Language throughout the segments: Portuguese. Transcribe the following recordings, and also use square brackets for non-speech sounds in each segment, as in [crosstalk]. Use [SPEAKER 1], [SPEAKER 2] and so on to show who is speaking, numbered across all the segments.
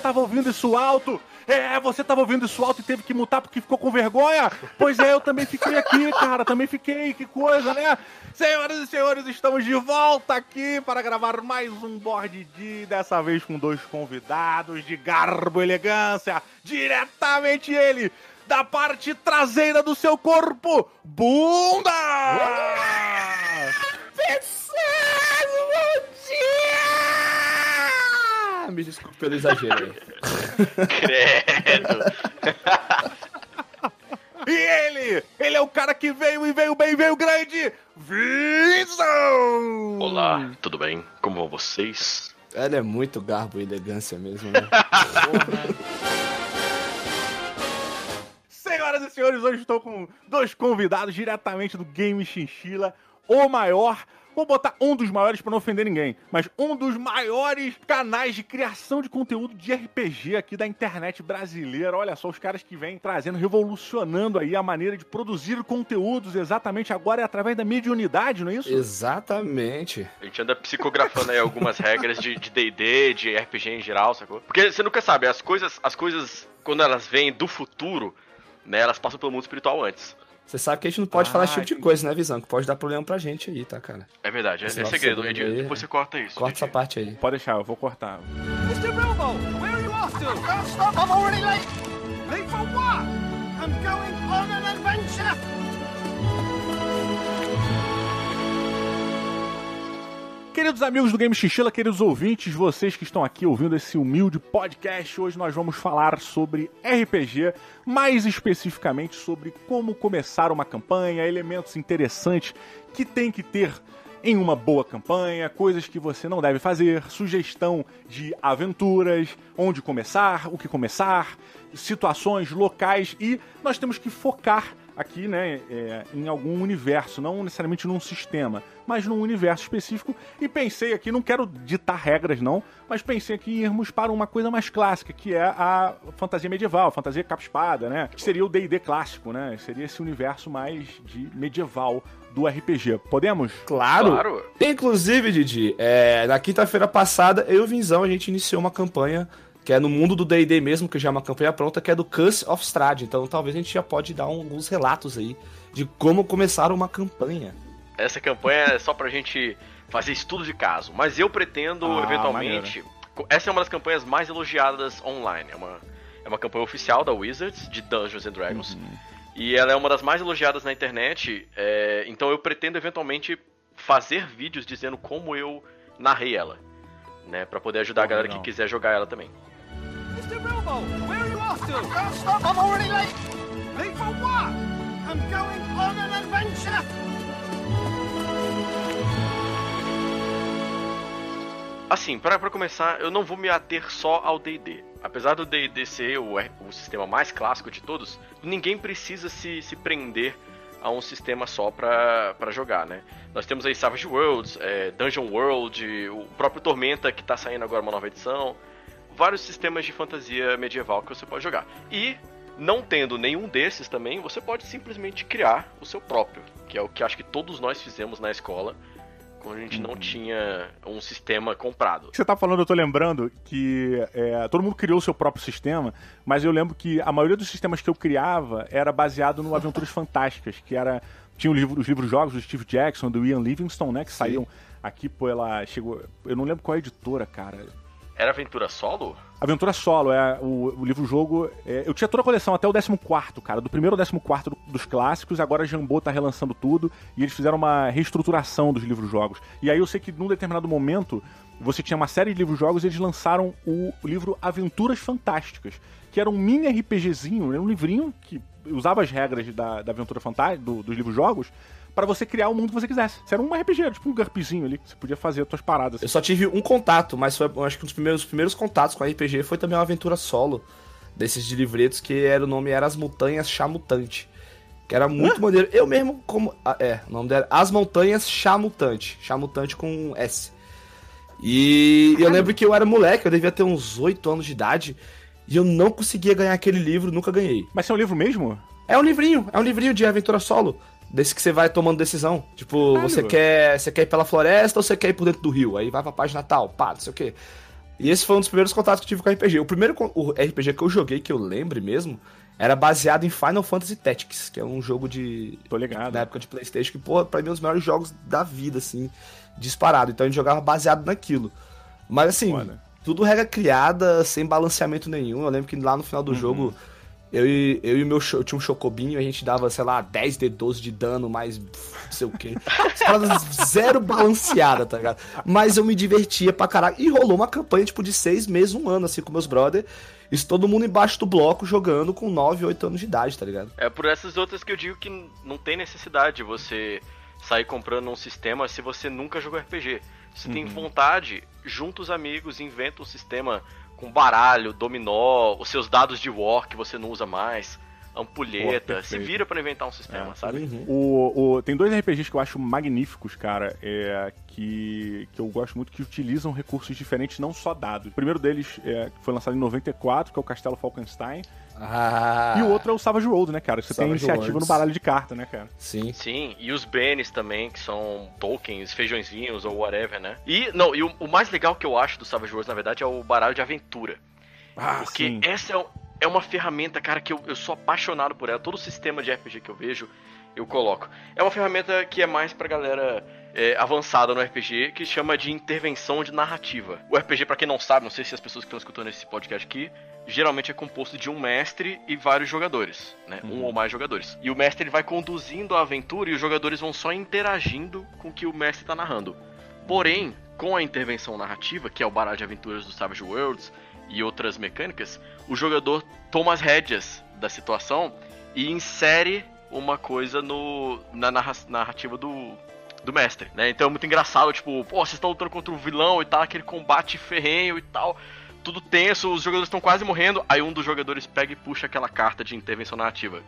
[SPEAKER 1] tava ouvindo isso alto? É, você tava ouvindo isso alto e teve que mutar porque ficou com vergonha? Pois é, eu também fiquei aqui, cara, também fiquei, que coisa, né? Senhoras e senhores, estamos de volta aqui para gravar mais um Board D, dessa vez com dois convidados de garbo e elegância, diretamente ele, da parte traseira do seu corpo, bunda!
[SPEAKER 2] Pessoal, bom dia! Me desculpe pelo exagero aí.
[SPEAKER 3] Credo. [laughs]
[SPEAKER 1] E ele, ele é o cara que veio e veio bem, veio grande, Vinzão!
[SPEAKER 3] Olá, tudo bem? Como vão vocês?
[SPEAKER 2] Ela é muito garbo e elegância mesmo, né? [laughs]
[SPEAKER 1] Senhoras e senhores, hoje estou com dois convidados diretamente do Game Chinchila, o maior, vou botar um dos maiores para não ofender ninguém, mas um dos maiores canais de criação de conteúdo de RPG aqui da internet brasileira. Olha só, os caras que vêm trazendo, revolucionando aí a maneira de produzir conteúdos exatamente agora é através da mediunidade, não é isso?
[SPEAKER 2] Exatamente.
[SPEAKER 3] A gente anda psicografando aí algumas regras de de D&D, de, RPG em geral, sacou? Porque você nunca sabe, as coisas, as coisas quando elas vêm do futuro, né, elas passam pelo mundo espiritual antes.
[SPEAKER 2] Você sabe que a gente não pode falar esse tipo de
[SPEAKER 1] entendi.
[SPEAKER 2] coisa, né, Visão? Que pode dar problema pra gente aí, tá, cara?
[SPEAKER 3] É verdade, é,
[SPEAKER 2] Esse
[SPEAKER 3] é segredo, Edi.
[SPEAKER 2] aí,
[SPEAKER 3] Depois você corta isso.
[SPEAKER 2] Corta essa parte aí.
[SPEAKER 1] Pode deixar, eu vou cortar.
[SPEAKER 4] Mr. Bilbo, where are you off to? Don't stop, I'm already late. Late for what? I'm going on an adventure.
[SPEAKER 1] Queridos amigos do Game Chinchila, queridos ouvintes, vocês que estão aqui ouvindo esse humilde podcast, hoje nós vamos falar sobre RPG, mais especificamente sobre como começar uma campanha, elementos interessantes que tem que ter em uma boa campanha, coisas que você não deve fazer, sugestão de aventuras, onde começar, o que começar, situações locais e nós temos que focar aqui, né, é, em algum universo, não necessariamente num sistema, mas num universo específico. E pensei aqui, não quero ditar regras não, mas pensei aqui em irmos para uma coisa mais clássica, que é a fantasia medieval, a fantasia capa-espada, né? Que seria o D&D clássico, né? Seria esse universo mais de medieval do RPG. Podemos?
[SPEAKER 2] Claro.
[SPEAKER 3] Claro.
[SPEAKER 2] Inclusive, Didi, é, na quinta-feira passada, eu e o Vinzão, a gente iniciou uma campanha que é no mundo do D&D mesmo, que já é uma campanha pronta, que é do Curse of Strahd. Então talvez a gente já pode dar alguns relatos aí de como começar uma campanha.
[SPEAKER 3] Essa campanha é só pra gente fazer estudo de caso, mas eu pretendo,
[SPEAKER 1] Ah,
[SPEAKER 3] eventualmente. Essa é uma das campanhas mais elogiadas online. É uma, é uma campanha oficial da Wizards, de Dungeons and Dragons. E ela é uma das mais elogiadas na internet. é, então eu pretendo, eventualmente, fazer vídeos dizendo como eu narrei ela. Né, pra poder ajudar a galera
[SPEAKER 1] legal.
[SPEAKER 3] que quiser jogar ela também.
[SPEAKER 4] Mr. Bilbo, where are you off to? Don't stop, I'm already late. Late for what? I'm going on an adventure.
[SPEAKER 3] Assim, pra começar, eu não vou me ater só ao D&D. Apesar do D&D ser o, o sistema mais clássico de todos, ninguém precisa se, se prender a um sistema só pra jogar, né? Nós temos aí Savage Worlds, é, Dungeon World, o próprio Tormenta, que tá saindo agora uma nova edição. Vários sistemas de fantasia medieval que você pode jogar. E, não tendo nenhum desses também, você pode simplesmente criar o seu próprio. Que é o que acho que todos nós fizemos na escola, quando a gente não tinha um sistema comprado.
[SPEAKER 1] você tá falando, eu tô lembrando que é, todo mundo criou o seu próprio sistema, mas eu lembro que a maioria dos sistemas que eu criava era baseado no Aventuras Fantásticas, que era. Tinha livro, os livros jogos do Steve Jackson, do Ian Livingstone, né? Que saíam aqui pela. Chegou. Eu não lembro qual é a editora, cara.
[SPEAKER 3] Era aventura solo?
[SPEAKER 1] Aventura Solo, é o, o livro-jogo. é, eu tinha toda a coleção até o 14, cara. Do primeiro ao 14 do- dos clássicos, agora a Jambô tá relançando tudo. E eles fizeram uma reestruturação dos livros-jogos. E aí eu sei que num determinado momento você tinha uma série de livros-jogos e eles lançaram o livro Aventuras Fantásticas, que era um mini RPGzinho, um livrinho que usava as regras da, da Aventura Fantástica, do- dos livros-jogos, pra você criar o mundo que você quisesse. Isso era um RPG, tipo um GURPzinho ali, que você podia fazer as suas paradas.
[SPEAKER 2] Eu só tive um contato, mas foi, acho que um dos primeiros, os primeiros contatos com RPG foi também uma aventura solo desses de livretos, que era, o nome era As Montanhas Chamutante. Que era muito maneiro. Eu mesmo, como. ah, É, o nome dela As Montanhas Chamutante. Chamutante com S. E eu lembro que eu era moleque, eu devia ter uns 8 anos de idade. E eu não conseguia ganhar aquele livro, nunca ganhei.
[SPEAKER 1] Mas é um livro mesmo?
[SPEAKER 2] É um livrinho, é um livrinho de aventura solo. Desse que você vai tomando decisão. Tipo,
[SPEAKER 1] Caralho.
[SPEAKER 2] você quer, você quer ir pela floresta ou você quer ir por dentro do rio? Aí vai pra página tal, pá, não sei o quê. E esse foi um dos primeiros contatos que eu tive com RPG. O primeiro o RPG que eu joguei, que eu lembre mesmo, era baseado em Final Fantasy Tactics, que é um jogo de.
[SPEAKER 1] Tô ligado.
[SPEAKER 2] Da época de PlayStation, que, pô, pra mim é um dos melhores jogos da vida, assim, disparado. Então a gente jogava baseado naquilo. Mas assim, Foda. tudo regra criada, sem balanceamento nenhum. Eu lembro que lá no final do uhum. jogo eu e, eu e o meu eu tinha um chocobinho, a gente dava, sei lá, 10 de 12 de dano, mais não sei o quê. zero balanceada, tá ligado? Mas eu me divertia pra caralho. E rolou uma campanha, tipo, de seis meses, um ano, assim, com meus brother. Isso todo mundo embaixo do bloco jogando com 9, 8 anos de idade, tá ligado?
[SPEAKER 3] É por essas outras que eu digo que não tem necessidade de você sair comprando um sistema se você nunca jogou RPG. Se uhum. tem vontade, junta os amigos, inventa um sistema com baralho, dominó, os seus dados de war que você não usa mais, ampulheta, Pô, se vira para inventar um sistema, é. sabe?
[SPEAKER 1] Uhum. O, o, tem dois RPGs que eu acho magníficos, cara, é, que, que eu gosto muito, que utilizam recursos diferentes, não só dados. O primeiro deles é, foi lançado em 94, que é o Castelo Falkenstein,
[SPEAKER 2] ah.
[SPEAKER 1] E o outro é o Savage World, né, cara? Você Savage tem iniciativa Worlds. no baralho de carta, né, cara?
[SPEAKER 3] Sim. Sim, e os Benes também, que são tokens, feijõezinhos ou whatever, né? E, não, e o, o mais legal que eu acho do Savage Worlds, na verdade, é o baralho de aventura. Ah, Porque sim. essa é, é uma ferramenta, cara, que eu, eu sou apaixonado por ela. Todo o sistema de RPG que eu vejo, eu coloco. É uma ferramenta que é mais pra galera é, avançada no RPG que chama de intervenção de narrativa. O RPG, para quem não sabe, não sei se as pessoas que estão escutando esse podcast aqui, geralmente é composto de um mestre e vários jogadores, né? Uhum. Um ou mais jogadores. E o mestre ele vai conduzindo a aventura e os jogadores vão só interagindo com o que o mestre está narrando. Porém, com a intervenção narrativa, que é o baralho de aventuras do Savage Worlds e outras mecânicas, o jogador toma as rédeas da situação e insere uma coisa no, na narrativa do, do mestre, né? Então é muito engraçado, tipo, pô, vocês estão lutando contra o um vilão e tal, aquele combate ferrenho e tal, tudo tenso, os jogadores estão quase morrendo, aí um dos jogadores pega e puxa aquela carta de intervenção narrativa.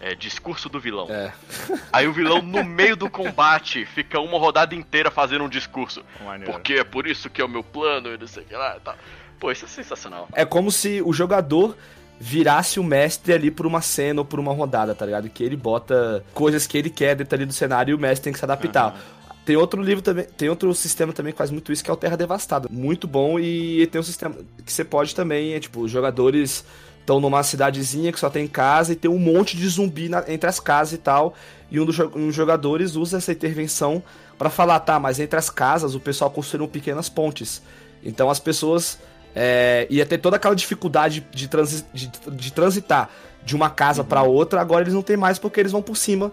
[SPEAKER 3] É, discurso do vilão. É. [laughs] Aí o vilão, no meio do combate, fica uma rodada inteira fazendo um discurso. Maneiro. Porque é por isso que é o meu plano e não sei o que lá e tal. Pô, isso é sensacional.
[SPEAKER 2] É como se o jogador virasse o mestre ali por uma cena ou por uma rodada, tá ligado? Que ele bota coisas que ele quer dentro ali do cenário e o mestre tem que se adaptar. Uhum. Tem outro livro também, tem outro sistema também que faz muito isso, que é o Terra Devastada. Muito bom e tem um sistema que você pode também, é tipo, os jogadores estão numa cidadezinha que só tem casa e tem um monte de zumbi na, entre as casas e tal. E um dos um jogadores usa essa intervenção para falar, tá, mas entre as casas o pessoal construiu pequenas pontes. Então as pessoas é, ia ter toda aquela dificuldade de, transi de, de transitar de uma casa uhum. para outra, agora eles não tem mais porque eles vão por cima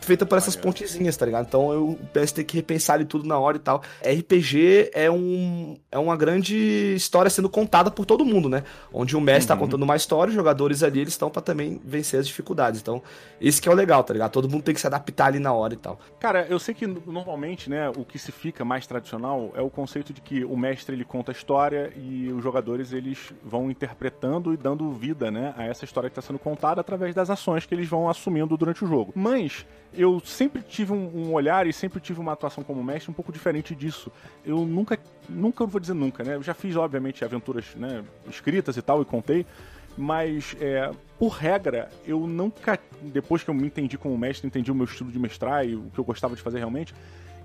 [SPEAKER 2] feita por essas pontezinhas, tá ligado? Então eu penso ter que repensar ali tudo na hora e tal. RPG é, um, é uma grande história sendo contada por todo mundo, né? Onde o mestre tá uhum. contando uma história, os jogadores ali eles estão para também vencer as dificuldades. Então, esse que é o legal, tá ligado? Todo mundo tem que se adaptar ali na hora e tal.
[SPEAKER 1] Cara, eu sei que normalmente, né, o que se fica mais tradicional é o conceito de que o mestre ele conta a história e os jogadores eles vão interpretando e dando vida, né, a essa história que está sendo contada através das ações que eles vão assumindo durante o jogo. Mas eu sempre tive um, um, olhar e sempre tive uma atuação como mestre um pouco diferente disso. Eu nunca, nunca vou dizer nunca, né? Eu já fiz, obviamente, aventuras né, escritas e tal, e contei, mas é, por regra, eu nunca, depois que eu me entendi como mestre, entendi o meu estilo de mestrar e o que eu gostava de fazer realmente,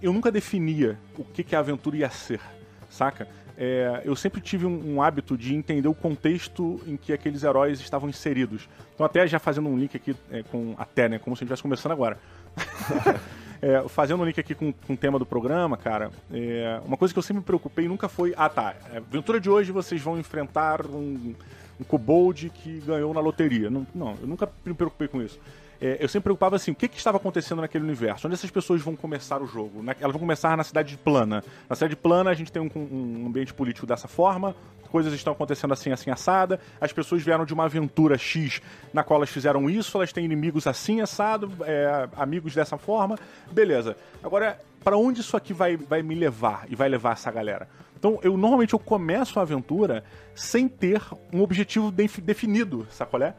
[SPEAKER 1] eu nunca definia o que, que a aventura ia ser, saca? É, eu sempre tive um, um, hábito de entender o contexto em que aqueles heróis estavam inseridos. Então, até já fazendo um link aqui é, com até, né? Como se a gente estivesse começando agora. [laughs] é, fazendo um link aqui com, com o tema do programa, cara, é, uma coisa que eu sempre me preocupei nunca foi, ah tá, é, aventura de hoje vocês vão enfrentar um, um kobold que ganhou na loteria. Não, não, eu nunca me preocupei com isso. É, eu sempre preocupava assim, o que, que estava acontecendo naquele universo? Onde essas pessoas vão começar o jogo? Na, elas vão começar na cidade de Plana. Na cidade de Plana a gente tem um, um ambiente político dessa forma, coisas estão acontecendo assim, assim, assada. As pessoas vieram de uma aventura X na qual elas fizeram isso, elas têm inimigos assim, assado, é, amigos dessa forma. Beleza. Agora, para onde isso aqui vai, vai me levar e vai levar essa galera? Então, eu normalmente eu começo a aventura sem ter um objetivo definido, sacolé?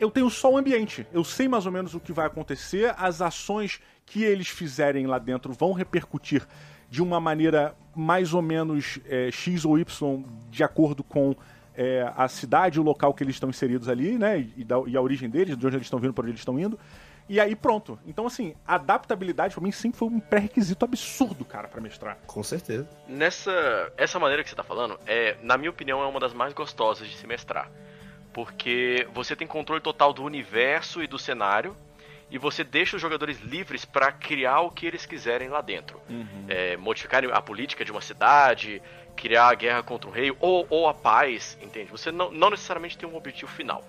[SPEAKER 1] Eu tenho só o ambiente. Eu sei mais ou menos o que vai acontecer, as ações que eles fizerem lá dentro vão repercutir de uma maneira mais ou menos é, X ou Y de acordo com é, a cidade, o local que eles estão inseridos ali, né? E, da, e, a origem deles, de onde eles estão vindo, para onde eles estão indo. E aí pronto. Então, assim, a adaptabilidade pra mim sempre foi um pré-requisito absurdo, cara, pra mestrar.
[SPEAKER 2] Com certeza.
[SPEAKER 3] Nessa essa maneira que você tá falando, é, na minha opinião, é uma das mais gostosas de se mestrar. Porque você tem controle total do universo e do cenário, e você deixa os jogadores livres para criar o que eles quiserem lá dentro. É, modificar a política de uma cidade, criar a guerra contra o rei, ou, ou a paz, entende? Você não, não necessariamente tem um objetivo final.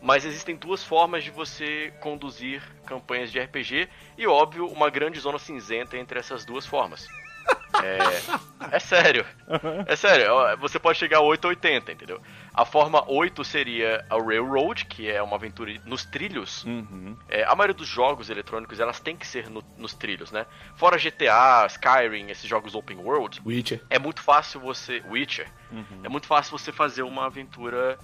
[SPEAKER 3] Mas existem duas formas de você conduzir campanhas de RPG, e óbvio, uma grande zona cinzenta entre essas duas formas. [laughs] É, é sério. É sério, ó, você pode chegar a 8 ou 80, entendeu? A forma 8 seria a Railroad, que é uma aventura nos trilhos.
[SPEAKER 1] Uhum.
[SPEAKER 3] É, a maioria dos jogos eletrônicos, elas têm que ser no- nos trilhos, né? Fora GTA, Skyrim, esses jogos open world,
[SPEAKER 2] Witcher.
[SPEAKER 3] é muito fácil você... Witcher. É muito fácil você fazer uma aventura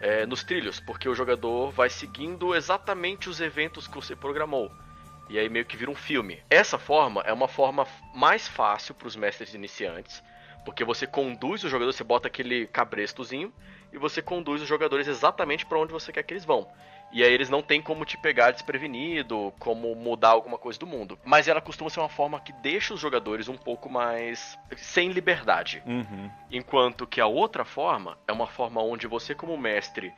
[SPEAKER 3] é, nos trilhos, porque o jogador vai seguindo exatamente os eventos que você programou. E aí meio que vira um filme. Essa forma é uma forma mais fácil para os mestres iniciantes, porque você conduz o jogador, você bota aquele cabrestozinho e você conduz os jogadores exatamente para onde você quer que eles vão. E aí eles não têm como te pegar desprevenido, como mudar alguma coisa do mundo. Mas ela costuma ser uma forma que deixa os jogadores um pouco mais sem liberdade.
[SPEAKER 1] Uhum.
[SPEAKER 3] Enquanto que a outra forma é uma forma onde você, como mestre,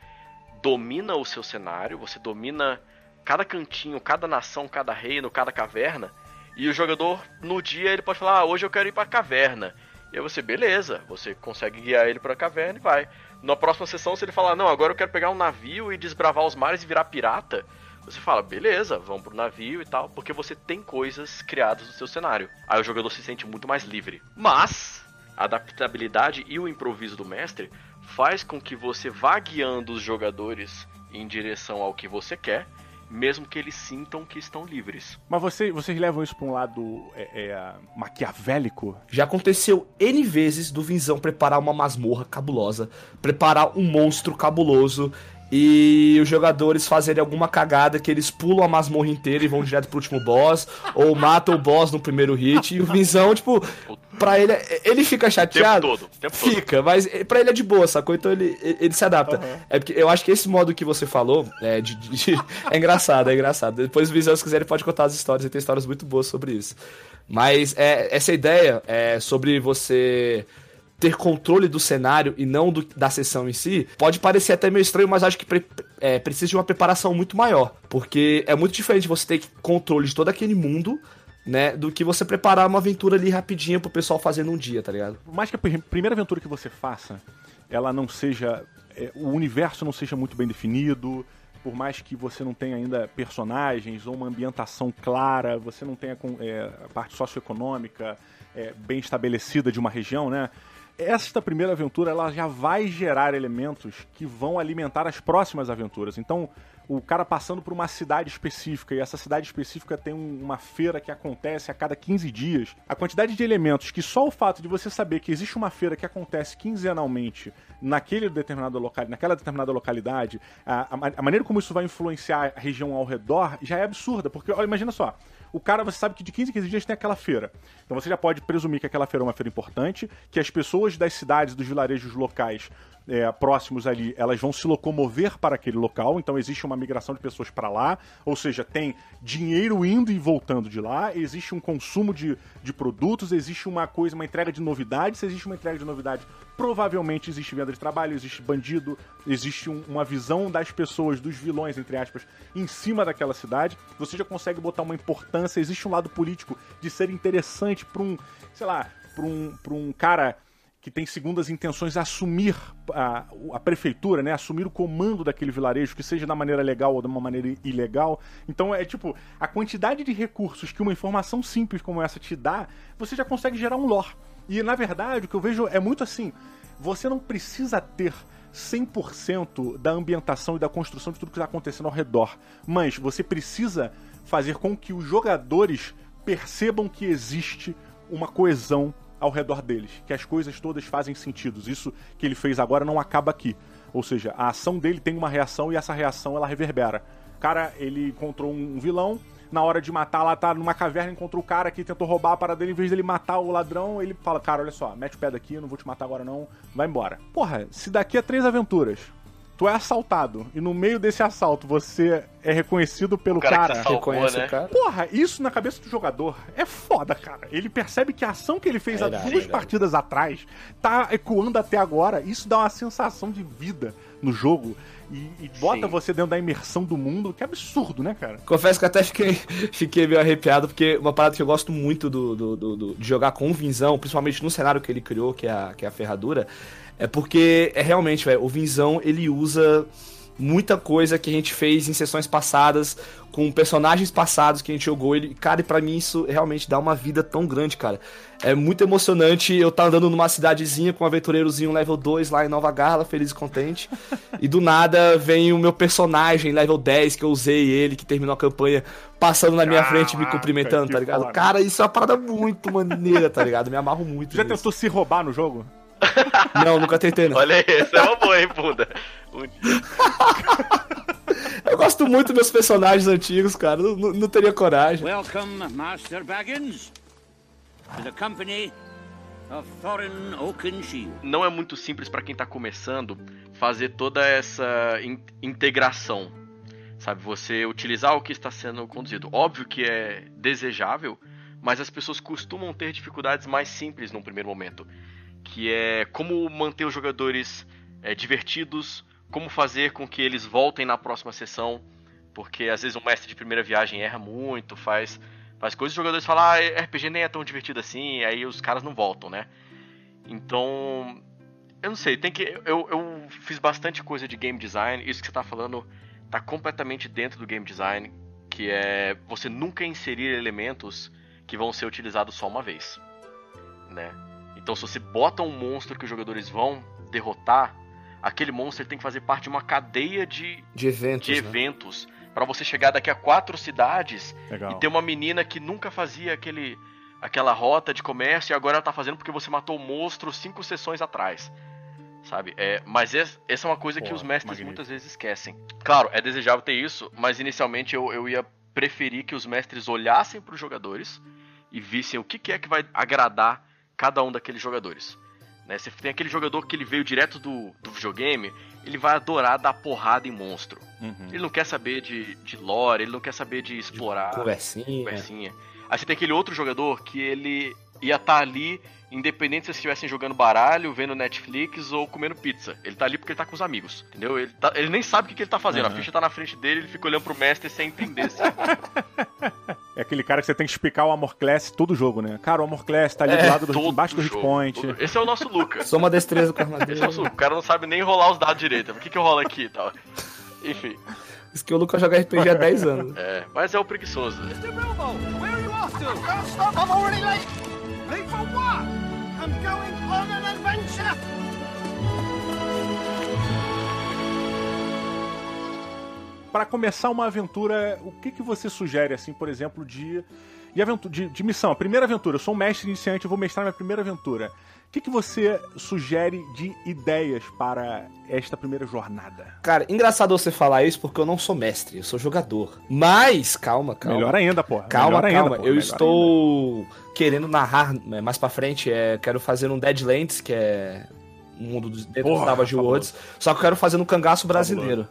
[SPEAKER 3] domina o seu cenário, você domina cada cantinho, cada nação, cada reino, cada caverna, e o jogador, no dia, ele pode falar: ah, hoje eu quero ir pra caverna. E aí você, beleza, você consegue guiar ele pra caverna e vai. Na próxima sessão, se ele falar: não, agora eu quero pegar um navio e desbravar os mares e virar pirata. Você fala, beleza, vamos pro navio e tal, porque você tem coisas criadas no seu cenário. Aí o jogador se sente muito mais livre. Mas, a adaptabilidade e o improviso do mestre faz com que você vá guiando os jogadores em direção ao que você quer, mesmo que eles sintam que estão livres.
[SPEAKER 1] Mas você, vocês levam isso pra um lado é, é, maquiavélico?
[SPEAKER 2] Já aconteceu N vezes do Vinzão preparar uma masmorra cabulosa, preparar um monstro cabuloso e os jogadores fazerem alguma cagada que eles pulam a masmorra inteira e vão direto pro último boss, ou matam o boss no primeiro hit, e o Vinzão, tipo, pra ele, ele fica
[SPEAKER 3] O tempo
[SPEAKER 2] chateado.
[SPEAKER 3] todo, tempo todo.
[SPEAKER 2] Fica, mas pra ele é de boa, sacou? Então ele, ele se adapta. É porque eu acho que esse modo que você falou é, de, de- de- [laughs] é engraçado, é engraçado. Depois se quiser, ele pode contar as histórias, ele tem histórias muito boas sobre isso. Mas é, essa ideia é sobre você ter controle do cenário e não do- da sessão em si, pode parecer até meio estranho, mas acho que pre- é, precisa de uma preparação muito maior. Porque é muito diferente você ter controle de todo aquele mundo, né, do que você preparar uma aventura ali rapidinha pro pessoal fazer num dia, tá ligado?
[SPEAKER 1] Por mais que a pr- primeira aventura que você faça, ela não seja. é, o universo não seja muito bem definido, por mais que você não tenha ainda personagens ou uma ambientação clara, você não tenha é, a parte socioeconômica é, bem estabelecida de uma região, né? Esta primeira aventura ela já vai gerar elementos que vão alimentar as próximas aventuras. Então, o cara passando por uma cidade específica e essa cidade específica tem um- uma feira que acontece a cada 15 dias, a quantidade de elementos que só o fato de você saber que existe uma feira que acontece quinzenalmente naquele determinado local, naquela determinada localidade, a, a a maneira como isso vai influenciar a região ao redor já é absurda, porque olha, imagina só, o cara, você sabe que de 15 em 15 dias tem aquela feira. Então você já pode presumir que aquela feira é uma feira importante, que as pessoas das cidades, dos vilarejos locais é, próximos ali, elas vão se locomover para aquele local, então existe uma migração de pessoas para lá, ou seja, tem dinheiro indo e voltando de lá, existe um consumo de, de produtos, existe uma coisa, uma entrega de novidades, se existe uma entrega de novidades, provavelmente existe venda de trabalho, existe bandido, existe um- uma visão das pessoas, dos vilões, entre aspas, em cima daquela cidade, você já consegue botar uma importância, existe um lado político de ser interessante para um, sei lá, para um, um cara que tem segundas intenções assumir a, a prefeitura, né? Assumir o comando daquele vilarejo, que seja da maneira legal ou de uma maneira ilegal. Então é tipo, a quantidade de recursos que uma informação simples como essa te dá, você já consegue gerar um lore. E na verdade, o que eu vejo é muito assim, você não precisa ter 100% da ambientação e da construção de tudo que está acontecendo ao redor, mas você precisa fazer com que os jogadores percebam que existe uma coesão ao redor deles, que as coisas todas fazem sentido. Isso que ele fez agora não acaba aqui. Ou seja, a ação dele tem uma reação e essa reação ela reverbera. Cara, ele encontrou um vilão, na hora de matar, lá tá numa caverna, encontrou o cara que tentou roubar a parada dele, em vez dele matar o ladrão, ele fala, cara, olha só, mete o pé daqui, eu não vou te matar agora não, vai embora. Porra, se daqui a três aventuras tu é assaltado e no meio desse assalto você é reconhecido pelo
[SPEAKER 3] O cara que
[SPEAKER 1] cara.
[SPEAKER 3] salvou,
[SPEAKER 2] Reconhece
[SPEAKER 3] né?
[SPEAKER 2] o cara?
[SPEAKER 1] Porra, isso na cabeça do jogador é foda, cara. Ele percebe que a ação que ele fez há
[SPEAKER 2] Verdade,
[SPEAKER 1] duas
[SPEAKER 2] verdade.
[SPEAKER 1] partidas atrás tá ecoando até agora. Isso dá uma sensação de vida no jogo e, e bota
[SPEAKER 3] Sim.
[SPEAKER 1] você dentro da imersão do mundo, que é absurdo, né, cara?
[SPEAKER 2] Confesso que até fiquei, [laughs] fiquei meio arrepiado, porque uma parada que eu gosto muito do, do- do- do- de jogar com o Vinzão, principalmente no cenário que ele criou, que é a, que é a ferradura, é porque é realmente, velho, o Vinzão ele usa muita coisa que a gente fez em sessões passadas, com personagens passados que a gente jogou. Ele, cara, e pra mim isso realmente dá uma vida tão grande, cara. É muito emocionante eu estar andando numa cidadezinha com um aventureirozinho level 2 lá em Nova Garla, feliz e contente. e do nada vem o meu personagem level 10, que eu usei ele, que terminou a campanha, passando na minha frente me
[SPEAKER 1] Caraca,
[SPEAKER 2] cumprimentando, tá ligado?
[SPEAKER 1] foda.
[SPEAKER 2] Cara, isso é uma parada muito maneira, tá ligado? Me amarro muito.
[SPEAKER 1] Já
[SPEAKER 2] nisso.
[SPEAKER 1] tentou se roubar no jogo? [laughs]
[SPEAKER 2] Não, nunca tentei, não.
[SPEAKER 3] Olha aí, essa é uma boa, hein, bunda?
[SPEAKER 2] Eu gosto muito dos meus personagens antigos, cara. Não, não- não teria coragem.
[SPEAKER 5] Welcome, Master Baggins, to the company of Thorin Oakenshield.
[SPEAKER 3] Não é muito simples pra quem tá começando fazer toda essa in- integração. Sabe, você utilizar o que está sendo conduzido. Óbvio que é desejável, mas as pessoas costumam ter dificuldades mais simples num primeiro momento. Que é como manter os jogadores é, divertidos, como fazer com que eles voltem na próxima sessão, porque às vezes um mestre de primeira viagem erra muito, faz, faz coisas os jogadores falam, ah, RPG nem é tão divertido assim, aí os caras não voltam, né? Então, eu não sei, tem que. Eu, eu fiz bastante coisa de game design, isso que você tá falando tá completamente dentro do game design, que é você nunca inserir elementos que vão ser utilizados só uma vez, né? Então, se você bota um monstro que os jogadores vão derrotar, aquele monstro tem que fazer parte de uma cadeia de,
[SPEAKER 2] De eventos.
[SPEAKER 3] de
[SPEAKER 2] né?
[SPEAKER 3] eventos para você chegar daqui a quatro cidades
[SPEAKER 1] Legal.
[SPEAKER 3] e ter uma menina que nunca fazia aquele aquela rota de comércio e agora ela tá fazendo porque você matou o monstro cinco sessões atrás. Sabe? É, mas es- essa é uma coisa que
[SPEAKER 1] Pô,
[SPEAKER 3] os mestres
[SPEAKER 1] magnífico.
[SPEAKER 3] muitas vezes esquecem. Claro, é desejável ter isso, mas inicialmente eu, eu ia preferir que os mestres olhassem para os jogadores e vissem o que, que é que vai agradar cada um daqueles jogadores. Né? Você tem aquele jogador que ele veio direto do, do videogame, ele vai adorar dar porrada em monstro.
[SPEAKER 1] Uhum.
[SPEAKER 3] Ele não quer saber de, de lore, ele não quer saber de explorar
[SPEAKER 2] Conversinha.
[SPEAKER 3] conversinha. Aí você tem aquele outro jogador que ele ia estar ali, independente se vocês estivessem jogando baralho, vendo Netflix ou comendo pizza. Ele tá ali porque ele tá com os amigos, entendeu? Ele, tá- ele nem sabe o que, que ele tá fazendo. A
[SPEAKER 1] Aham.
[SPEAKER 3] ficha tá na frente dele, ele fica olhando pro mestre sem entender. se- [laughs]
[SPEAKER 1] É aquele cara que você tem que explicar o Amor Class todo jogo, né? Cara, o Amor Class tá ali do
[SPEAKER 2] É,
[SPEAKER 1] lado do embaixo do hit
[SPEAKER 3] jogo.
[SPEAKER 1] point.
[SPEAKER 3] Esse é o nosso Lucas.
[SPEAKER 2] Soma destreza com
[SPEAKER 3] Esse é o
[SPEAKER 2] armadura.
[SPEAKER 3] nosso- o cara não sabe nem rolar os dados direito. Por que, que rola aqui e tal? Enfim,
[SPEAKER 2] Isso que o Lucas joga RPG há 10 anos.
[SPEAKER 3] é, mas é o preguiçoso. né?
[SPEAKER 4] Mr. Bilbo, where are you off to? Don't stop, I'm already late. Late for what? I'm going on an adventure.
[SPEAKER 1] Pra começar uma aventura, o que, que você sugere, assim, por exemplo, de, de, aventu- de, de missão? A primeira aventura, eu sou um mestre iniciante, eu vou mestrar minha primeira aventura. O que, que você sugere de ideias para esta primeira jornada?
[SPEAKER 2] Cara, engraçado você falar isso porque eu não sou mestre, eu sou jogador. Mas, calma, calma.
[SPEAKER 1] Melhor ainda, porra.
[SPEAKER 2] Calma,
[SPEAKER 1] Melhor
[SPEAKER 2] calma.
[SPEAKER 1] ainda,
[SPEAKER 2] eu
[SPEAKER 1] melhor
[SPEAKER 2] estou querendo narrar é, mais pra frente. É, quero fazer um Deadlands, que é um mundo dos- dentro
[SPEAKER 1] Porra,
[SPEAKER 2] do Savage. Worlds. Só que eu quero fazer no cangaço brasileiro.